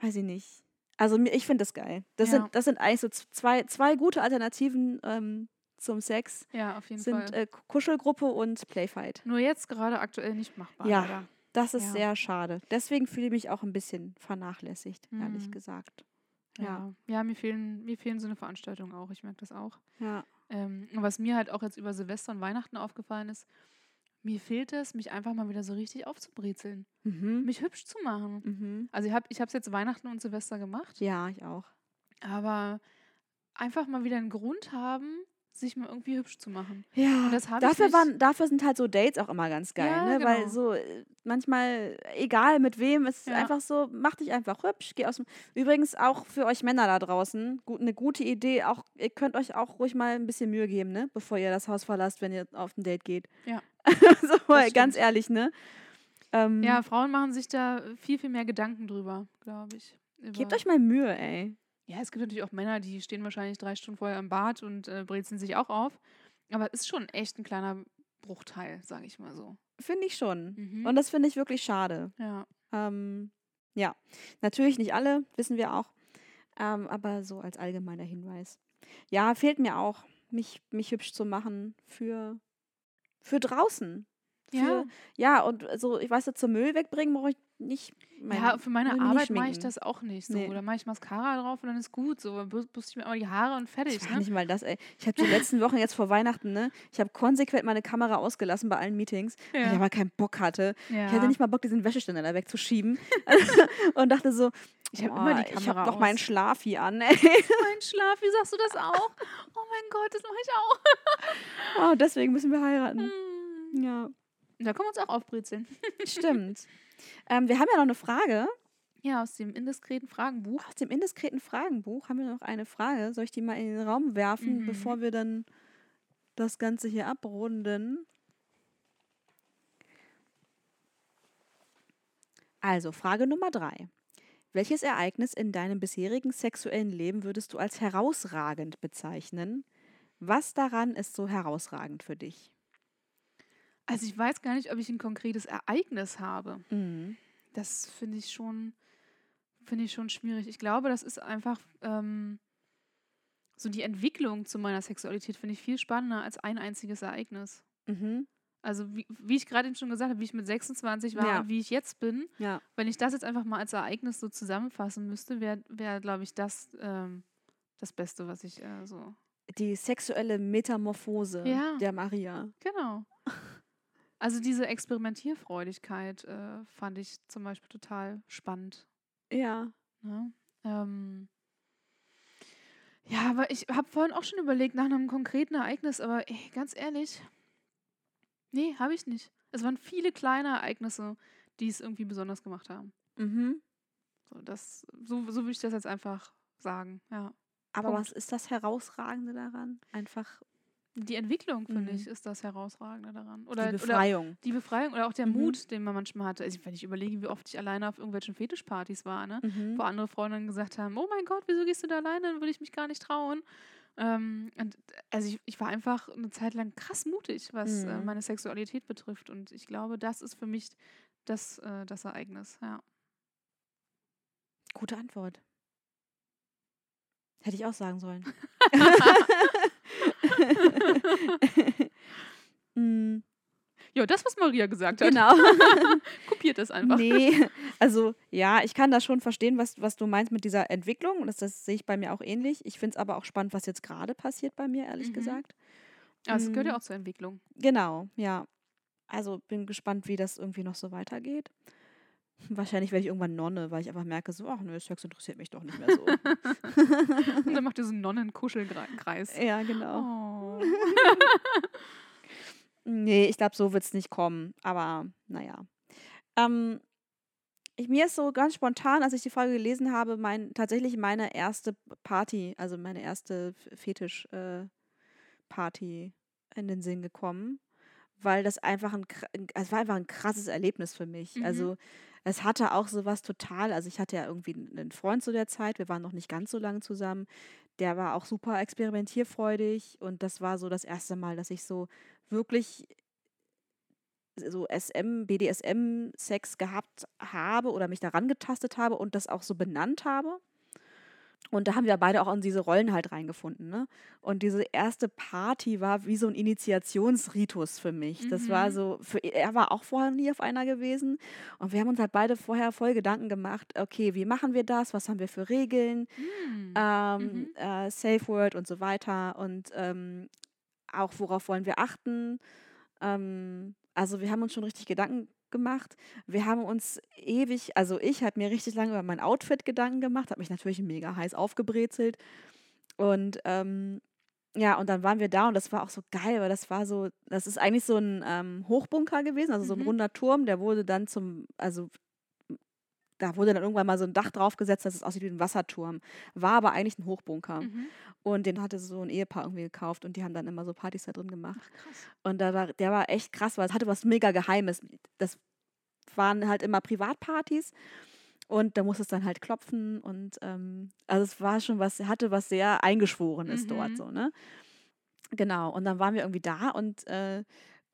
weiß ich nicht. Also ich finde das geil. Das, Ja. sind, das sind eigentlich so zwei, zwei gute Alternativen ähm, zum Sex. Ja, auf jeden Sind Fall. äh, Kuschelgruppe und Playfight. Nur jetzt gerade aktuell nicht machbar. Ja. leider. Das ist Ja. sehr schade. Deswegen fühle ich mich auch ein bisschen vernachlässigt, ehrlich Mhm. gesagt. Ja. Ja. ja, mir fehlen, mir fehlen so eine Veranstaltung auch. Ich merke das auch. Ja. Ähm, was mir halt auch jetzt über Silvester und Weihnachten aufgefallen ist, mir fehlt es, mich einfach mal wieder so richtig aufzubrezeln. Mhm. Mich hübsch zu machen. Mhm. Also ich habe ich es jetzt Weihnachten und Silvester gemacht, Ja, ich auch. aber einfach mal wieder einen Grund haben, sich mal irgendwie hübsch zu machen. Ja, Und das habe ich dafür, waren, dafür sind halt so Dates auch immer ganz geil, Ja, ne? Weil genau. so äh, manchmal, egal mit wem, es ist Ja. einfach so, mach dich einfach hübsch, geh aus dem. Übrigens auch für euch Männer da draußen, gut, eine gute Idee, auch, ihr könnt euch auch ruhig mal ein bisschen Mühe geben, ne? Bevor ihr das Haus verlasst, wenn ihr auf ein Date geht. Ja, so, ganz ehrlich, ne? Ähm, Ja, Frauen machen sich da viel, viel mehr Gedanken drüber, glaube ich. Gebt euch mal Mühe, ey. Ja, es gibt natürlich auch Männer, die stehen wahrscheinlich drei Stunden vorher im Bad und äh, brezeln sich auch auf. Aber es ist schon echt ein kleiner Bruchteil, sage ich mal so. Finde ich schon. Mhm. Und das finde ich wirklich schade. Ja. Ähm, ja, natürlich nicht alle, wissen wir auch. Ähm, aber so als allgemeiner Hinweis. Ja, fehlt mir auch, mich, mich hübsch zu machen für, für draußen. Für, Ja. ja, und so, ich weiß, zum Müll wegbringen brauche ich nicht. mein- ja, für meine Arbeit mache ich das auch nicht so. Nee. Oder mache ich Mascara drauf und dann ist gut. So, bü- büste ich mir aber die Haare und fertig. Das Ne? nicht mal das, ey. Ich habe die letzten Wochen jetzt vor Weihnachten, ne? Ich habe konsequent meine Kamera ausgelassen bei allen Meetings, weil ich Ja. aber keinen Bock hatte. Ja. Ich hatte nicht mal Bock, diesen Wäscheständer da wegzuschieben. und dachte so, Ich hab oh, immer die Ich habe Kamera doch meinen. Schlafi an, ey. mein Schlaf, wie sagst du das auch? Oh mein Gott, das mache ich auch. Oh, deswegen müssen wir heiraten. Hm. Ja, Da können wir uns auch aufbrezeln. stimmt. ähm, wir haben ja noch eine Frage. Ja, aus dem indiskreten Fragenbuch. Aus dem indiskreten Fragenbuch haben wir noch eine Frage. Soll ich die mal in den Raum werfen, Mhm. bevor wir dann das Ganze hier abrunden? Also, Frage Nummer drei. Welches Ereignis in deinem bisherigen sexuellen Leben würdest du als herausragend bezeichnen? Was daran ist so herausragend für dich? Also ich weiß gar nicht, ob ich ein konkretes Ereignis habe. Mhm. Das finde ich schon, finde ich schon schwierig. Ich glaube, das ist einfach ähm, so die Entwicklung zu meiner Sexualität finde ich viel spannender als ein einziges Ereignis. Mhm. Also wie, wie ich gerade eben schon gesagt habe, wie ich mit 26 war Ja. und wie ich jetzt bin, Ja. wenn ich das jetzt einfach mal als Ereignis so zusammenfassen müsste, wäre, wär, glaube ich, das ähm, das Beste, was ich äh, so. Die sexuelle Metamorphose Ja. der Maria. Genau. Also diese Experimentierfreudigkeit äh, fand ich zum Beispiel total spannend. Ja. Ne? Ähm, ja, aber ich habe vorhin auch schon überlegt nach einem konkreten Ereignis, aber ey, ganz ehrlich, nee, habe ich nicht. Es waren viele kleine Ereignisse, die es irgendwie besonders gemacht haben. Mhm. So, das, so, so würde ich das jetzt einfach sagen, ja. Aber Punkt. was ist das Herausragende daran? Einfach Die Entwicklung, finde Mhm. ich, ist das Herausragende daran. die Oder, oder Befreiung. die Befreiung oder auch der Mhm. Mut, den man manchmal hatte. Also, wenn ich überlege, wie oft ich alleine auf irgendwelchen Fetischpartys war, ne? Mhm. wo andere Freundinnen gesagt haben, oh mein Gott, wieso gehst du da alleine? Dann würde ich mich gar nicht trauen. Ähm, und also ich, ich war einfach eine Zeit lang krass mutig, was äh, Mhm. meine Sexualität betrifft. Und ich glaube, das ist für mich das, äh, das Ereignis. Ja. Gute Antwort. Hätte ich auch sagen sollen. Mm, ja, das, was Maria gesagt hat, genau. kopiert das einfach. nee, also ja, ich kann das schon verstehen, was, was du meinst mit dieser Entwicklung. Das, das sehe ich bei mir auch ähnlich. Ich finde es aber auch spannend, was jetzt gerade passiert bei mir, ehrlich Mhm. gesagt. Also es gehört ja Mm. auch zur Entwicklung. Genau, ja. Also bin gespannt, wie das irgendwie noch so weitergeht. Wahrscheinlich werde ich irgendwann Nonne, weil ich einfach merke, so, ach nö, Sex interessiert mich doch nicht mehr so. Und dann macht ihr so einen Nonnenkuschelkreis. ja, genau. Oh. Nee, ich glaube, so wird es nicht kommen. Aber naja. Ähm, ich, mir ist so ganz spontan, als ich die Folge gelesen habe, mein, tatsächlich meine erste Party, also meine erste Fetisch-Party in den Sinn gekommen. Weil das einfach ein- es war einfach ein krasses Erlebnis für mich. Mhm. Also es hatte auch sowas total, also ich hatte ja irgendwie einen Freund zu der Zeit, wir waren noch nicht ganz so lange zusammen, der war auch super experimentierfreudig und das war so das erste Mal, dass ich so wirklich so SM, BDSM-Sex gehabt habe oder mich daran getastet habe und das auch so benannt habe. Und da haben wir beide auch in diese Rollen halt reingefunden. Ne? Und diese erste Party war wie so ein Initiationsritus für mich. Das war Mhm. so, für, er war auch vorher nie auf einer gewesen. Und wir haben uns halt beide vorher voll Gedanken gemacht, okay, wie machen wir das? Was haben wir für Regeln? Hm. ähm, Mhm. äh, Safe Word und so weiter und ähm, auch worauf wollen wir achten. Ähm, Also wir haben uns schon richtig Gedanken gemacht. Wir haben uns ewig, also ich habe mir richtig lange über mein Outfit Gedanken gemacht, habe mich natürlich mega heiß aufgebrezelt. Und ähm, ja, und dann waren wir da und das war auch so geil, weil das war so, das ist eigentlich so ein ähm, Hochbunker gewesen, also so ein Mhm. runder Turm, der wurde dann zum, also da wurde dann irgendwann mal so ein Dach draufgesetzt, dass es aussieht wie ein Wasserturm. War aber eigentlich ein Hochbunker. Mhm. Und den hatte so ein Ehepaar irgendwie gekauft und die haben dann immer so Partys da drin gemacht. Ach. Und da war, der war echt krass, weil es hatte was mega Geheimes. Das waren halt immer Privatpartys und da musste es dann halt klopfen und ähm, also es war schon was, hatte was sehr Eingeschworenes Mhm. dort so, ne? Genau. Und dann waren wir irgendwie da und äh,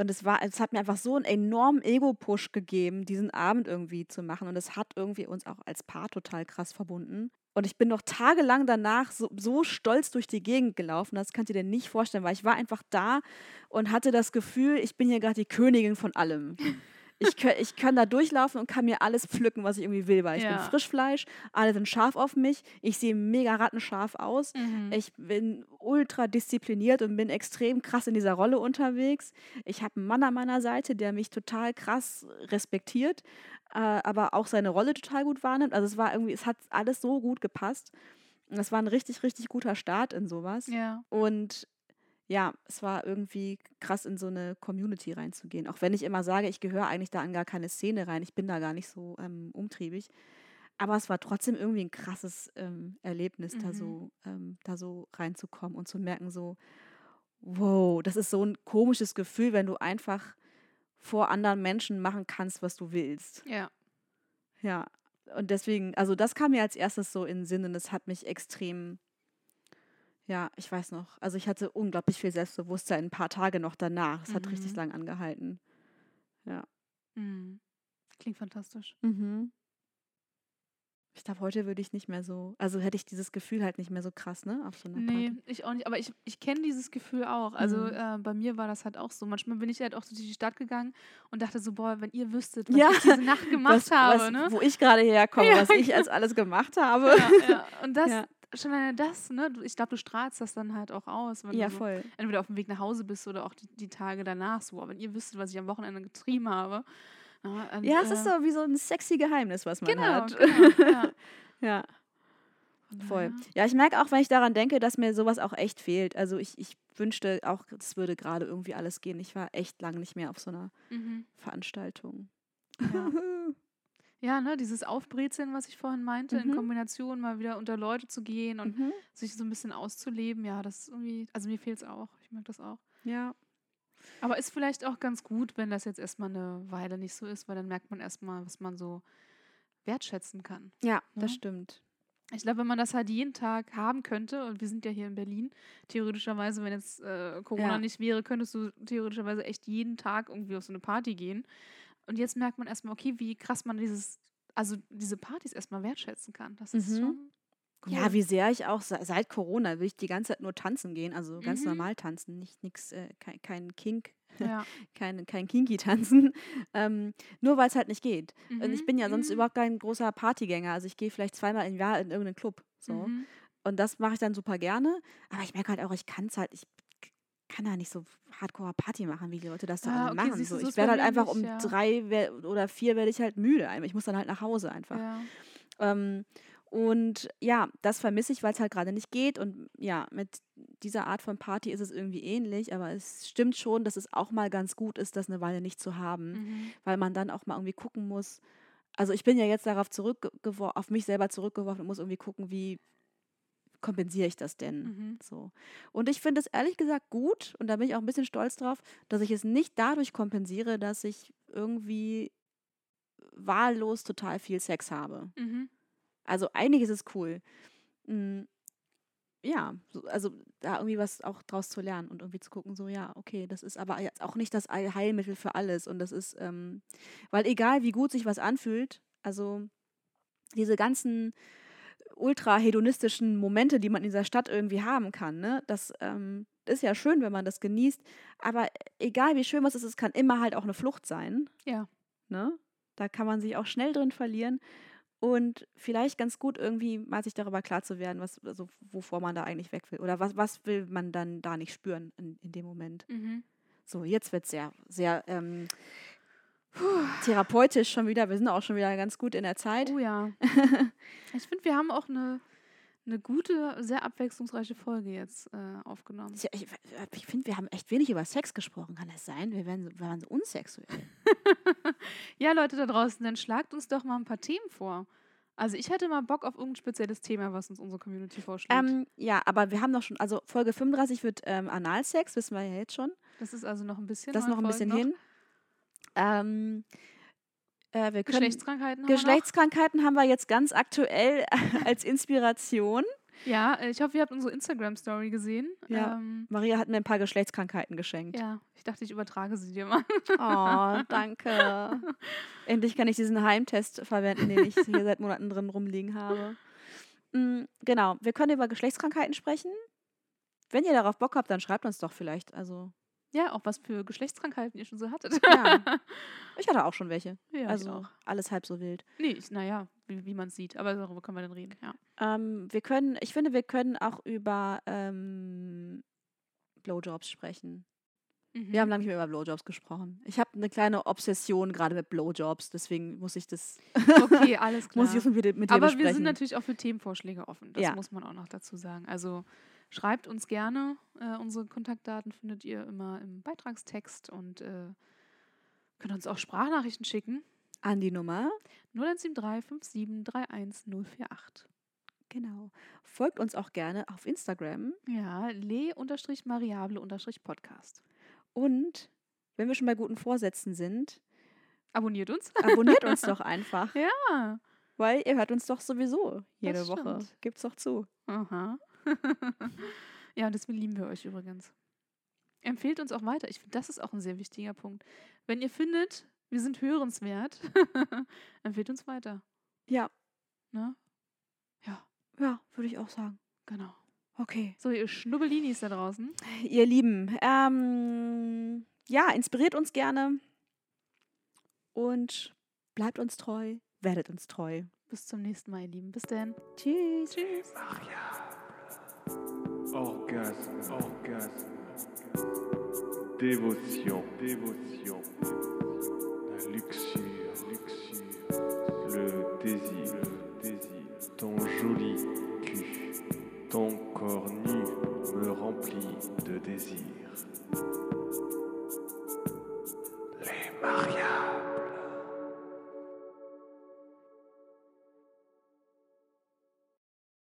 und es war, es hat mir einfach so einen enormen Ego-Push gegeben, diesen Abend irgendwie zu machen. Und es hat irgendwie uns auch als Paar total krass verbunden. Und ich bin noch tagelang danach so, so stolz durch die Gegend gelaufen, das kannst du dir nicht vorstellen, weil ich war einfach da und hatte das Gefühl, ich bin hier gerade die Königin von allem. Ich, kö- ich kann da durchlaufen und kann mir alles pflücken, was ich irgendwie will, weil ich Ja. bin Frischfleisch, alle sind scharf auf mich, ich sehe mega rattenscharf aus, Mhm. ich bin ultra diszipliniert und bin extrem krass in dieser Rolle unterwegs. Ich habe einen Mann an meiner Seite, der mich total krass respektiert, äh, aber auch seine Rolle total gut wahrnimmt. Also es war irgendwie, es hat alles so gut gepasst. Es war ein richtig, richtig guter Start in sowas. Ja. Und ja, es war irgendwie krass, in so eine Community reinzugehen. Auch wenn ich immer sage, ich gehöre eigentlich da an gar keine Szene rein. Ich bin da gar nicht so ähm, umtriebig. Aber es war trotzdem irgendwie ein krasses ähm, Erlebnis, da, Mhm. so, ähm, da so reinzukommen und zu merken, so, wow, das ist so ein komisches Gefühl, wenn du einfach vor anderen Menschen machen kannst, was du willst. Ja. Ja, und deswegen, also das kam mir als erstes so in den Sinn und das hat mich extrem, ja, ich weiß noch, also ich hatte unglaublich viel Selbstbewusstsein ein paar Tage noch danach. Es hat richtig Mhm. lang angehalten. Ja. Mhm. Klingt fantastisch. Mhm. Ich glaube, heute würde ich nicht mehr so, also hätte ich dieses Gefühl halt nicht mehr so krass, ne, auf so einer Nee, Party. ich auch nicht. Aber ich, ich kenne dieses Gefühl auch. Also Mhm. äh, bei mir war das halt auch so. Manchmal bin ich halt auch durch die Stadt gegangen und dachte so, boah, wenn ihr wüsstet, was Ja, ich diese Nacht gemacht was, habe, was, ne? Wo ich gerade herkomme, Ja, was ich genau. als alles gemacht habe. Ja. Und das. Schon alleine das, ne? Ich glaube, du strahlst das dann halt auch aus, wenn Ja, du so voll. entweder auf dem Weg nach Hause bist oder auch die, die Tage danach so. Aber wenn ihr wüsstet, was ich am Wochenende getrieben habe. Ja, und, Ja, es ist äh, so wie so ein sexy Geheimnis, was man Genau, hat. genau. Ja. Ja, voll. Ja, ich merke auch, wenn ich daran denke, dass mir sowas auch echt fehlt. Also ich, ich wünschte auch, es würde gerade irgendwie alles gehen. Ich war echt lange nicht mehr auf so einer Mhm. Veranstaltung. Ja. Ja, ne, dieses Aufbrezeln, was ich vorhin meinte, in Mhm. Kombination mal wieder unter Leute zu gehen und Mhm. sich so ein bisschen auszuleben, ja, das ist irgendwie, also mir fehlt es auch. Ich mag das auch. Ja. Aber ist vielleicht auch ganz gut, wenn das jetzt erstmal eine Weile nicht so ist, weil dann merkt man erstmal, was man so wertschätzen kann. Ja, das Ja. stimmt. Ich glaube, wenn man das halt jeden Tag haben könnte, und wir sind ja hier in Berlin, theoretischerweise, wenn jetzt äh, Corona Ja. nicht wäre, könntest du theoretischerweise echt jeden Tag irgendwie auf so eine Party gehen. Und jetzt merkt man erstmal, okay, wie krass man dieses, also diese Partys erstmal wertschätzen kann. Das ist Mhm. schon cool. Ja, wie sehr ich auch se- seit Corona will ich die ganze Zeit nur tanzen gehen, also ganz Mhm. normal tanzen, nicht nix, äh, kein, kein Kink, Ja. kein, kein Kinky tanzen, ähm, nur weil es halt nicht geht. Und ich Mhm, bin ja sonst mhm, überhaupt kein großer Partygänger, also ich gehe vielleicht zweimal im Jahr in irgendeinen Club, so. mhm. Und das mache ich dann super gerne. Aber ich merke halt auch, ich kann es halt, ich kann da nicht so hardcore Party machen, wie die Leute das da Ah, alle okay, machen. So, ich werde halt einfach um ja. drei oder vier werde ich halt müde. Ich muss dann halt nach Hause einfach. ja. Ähm, und ja, das vermisse ich, weil es halt gerade nicht geht. Und ja, mit dieser Art von Party ist es irgendwie ähnlich. Aber es stimmt schon, dass es auch mal ganz gut ist, das eine Weile nicht zu haben Mhm. weil man dann auch mal irgendwie gucken muss. Also ich bin ja jetzt darauf zurückgeworfen, auf mich selber zurückgeworfen und muss irgendwie gucken, wie kompensiere ich das denn? Mhm. So. Und ich finde es ehrlich gesagt gut, und da bin ich auch ein bisschen stolz drauf, dass ich es nicht dadurch kompensiere, dass ich irgendwie wahllos total viel Sex habe. Mhm. Also einiges ist cool. Mm, Ja, so, also da irgendwie was auch draus zu lernen und irgendwie zu gucken, so ja, okay, das ist aber jetzt auch nicht das Heilmittel für alles. Und das ist, ähm, weil egal wie gut sich was anfühlt, also diese ganzen ultra hedonistischen Momente, die man in dieser Stadt irgendwie haben kann, ne, das ähm, ist ja schön, wenn man das genießt, aber egal wie schön was ist, es kann immer halt auch eine Flucht sein. Ja. Ne? Da kann man sich auch schnell drin verlieren. Und vielleicht ganz gut irgendwie mal sich darüber klar zu werden, was, also wovor man da eigentlich weg will. Oder was, was will man dann da nicht spüren in, in dem Moment. Mhm. So, jetzt wird es sehr, sehr ähm, therapeutisch schon wieder. Wir sind auch schon wieder ganz gut in der Zeit. Oh ja. ich finde, wir haben auch eine, eine gute, sehr abwechslungsreiche Folge jetzt äh, aufgenommen. Ich, ich, ich finde, wir haben echt wenig über Sex gesprochen. Kann das sein? Wir, werden, wir waren so unsexuell. Ja, Leute da draußen, dann schlagt uns doch mal ein paar Themen vor. Also ich hätte mal Bock auf irgendein spezielles Thema, was uns unsere Community vorschlägt. Ähm, ja, aber wir haben noch schon, also Folge 35 wird ähm, Analsex, wissen wir ja jetzt schon. das ist also noch ein bisschen. Das ist noch ein bisschen Folgen hin. Ähm, äh, wir können, Geschlechtskrankheiten haben wir Geschlechtskrankheiten haben wir jetzt ganz aktuell als Inspiration. Ja, äh, ich hoffe, ihr habt unsere Instagram-Story gesehen. Ja. Ähm, Maria hat mir ein paar Geschlechtskrankheiten geschenkt. ja, ich dachte, ich übertrage sie dir mal. Oh, danke. Endlich kann ich diesen Heimtest verwenden, den ich hier seit Monaten drin rumliegen habe. Mm, genau, wir können über Geschlechtskrankheiten sprechen. Wenn ihr darauf Bock habt, dann schreibt uns doch vielleicht. Also, Ja, auch was für Geschlechtskrankheiten ihr schon so hattet. ja. Ich hatte auch schon welche. ja also, alles halb so wild. Nee, naja, wie, wie man es sieht. Aber darüber können wir dann reden, ja. Ähm, wir können, ich finde, wir können auch über ähm, Blowjobs sprechen. Mhm. Wir haben lange nicht mehr über Blowjobs gesprochen. Ich habe eine kleine Obsession gerade mit Blowjobs, deswegen muss ich das, Okay, alles klar. muss ich das mit, dir- mit dir Aber besprechen. wir sind natürlich auch für Themenvorschläge offen. Das Ja. muss man auch noch dazu sagen. Also schreibt uns gerne. Äh, unsere Kontaktdaten findet ihr immer im Beitragstext und äh, könnt uns auch Sprachnachrichten schicken. An die Nummer. 0173 57 31 048. Genau. Folgt uns auch gerne auf Instagram. Ja, le-mariable-podcast. Und wenn wir schon bei guten Vorsätzen sind, Abonniert uns. abonniert uns doch einfach. Ja. Weil ihr hört uns doch sowieso jede Woche. Gibt's doch zu. Aha. ja, und deswegen lieben wir euch übrigens. Empfehlt uns auch weiter. Ich finde, das ist auch ein sehr wichtiger Punkt. Wenn ihr findet, wir sind hörenswert, empfehlt uns weiter. Ja, Ne? Ja, ja, würde ich auch sagen. genau. Okay. So, ihr Schnubbelinis da draußen. Ihr Lieben, ähm, ja, inspiriert uns gerne und bleibt uns treu, werdet uns treu. Bis zum nächsten Mal, ihr Lieben. Bis dann. Tschüss. Tschüss. orgasme, orgasme, dévotion, dévotion, la luxure, luxure, le désir, le désir, ton joli cul, ton corps nu me remplit de désir.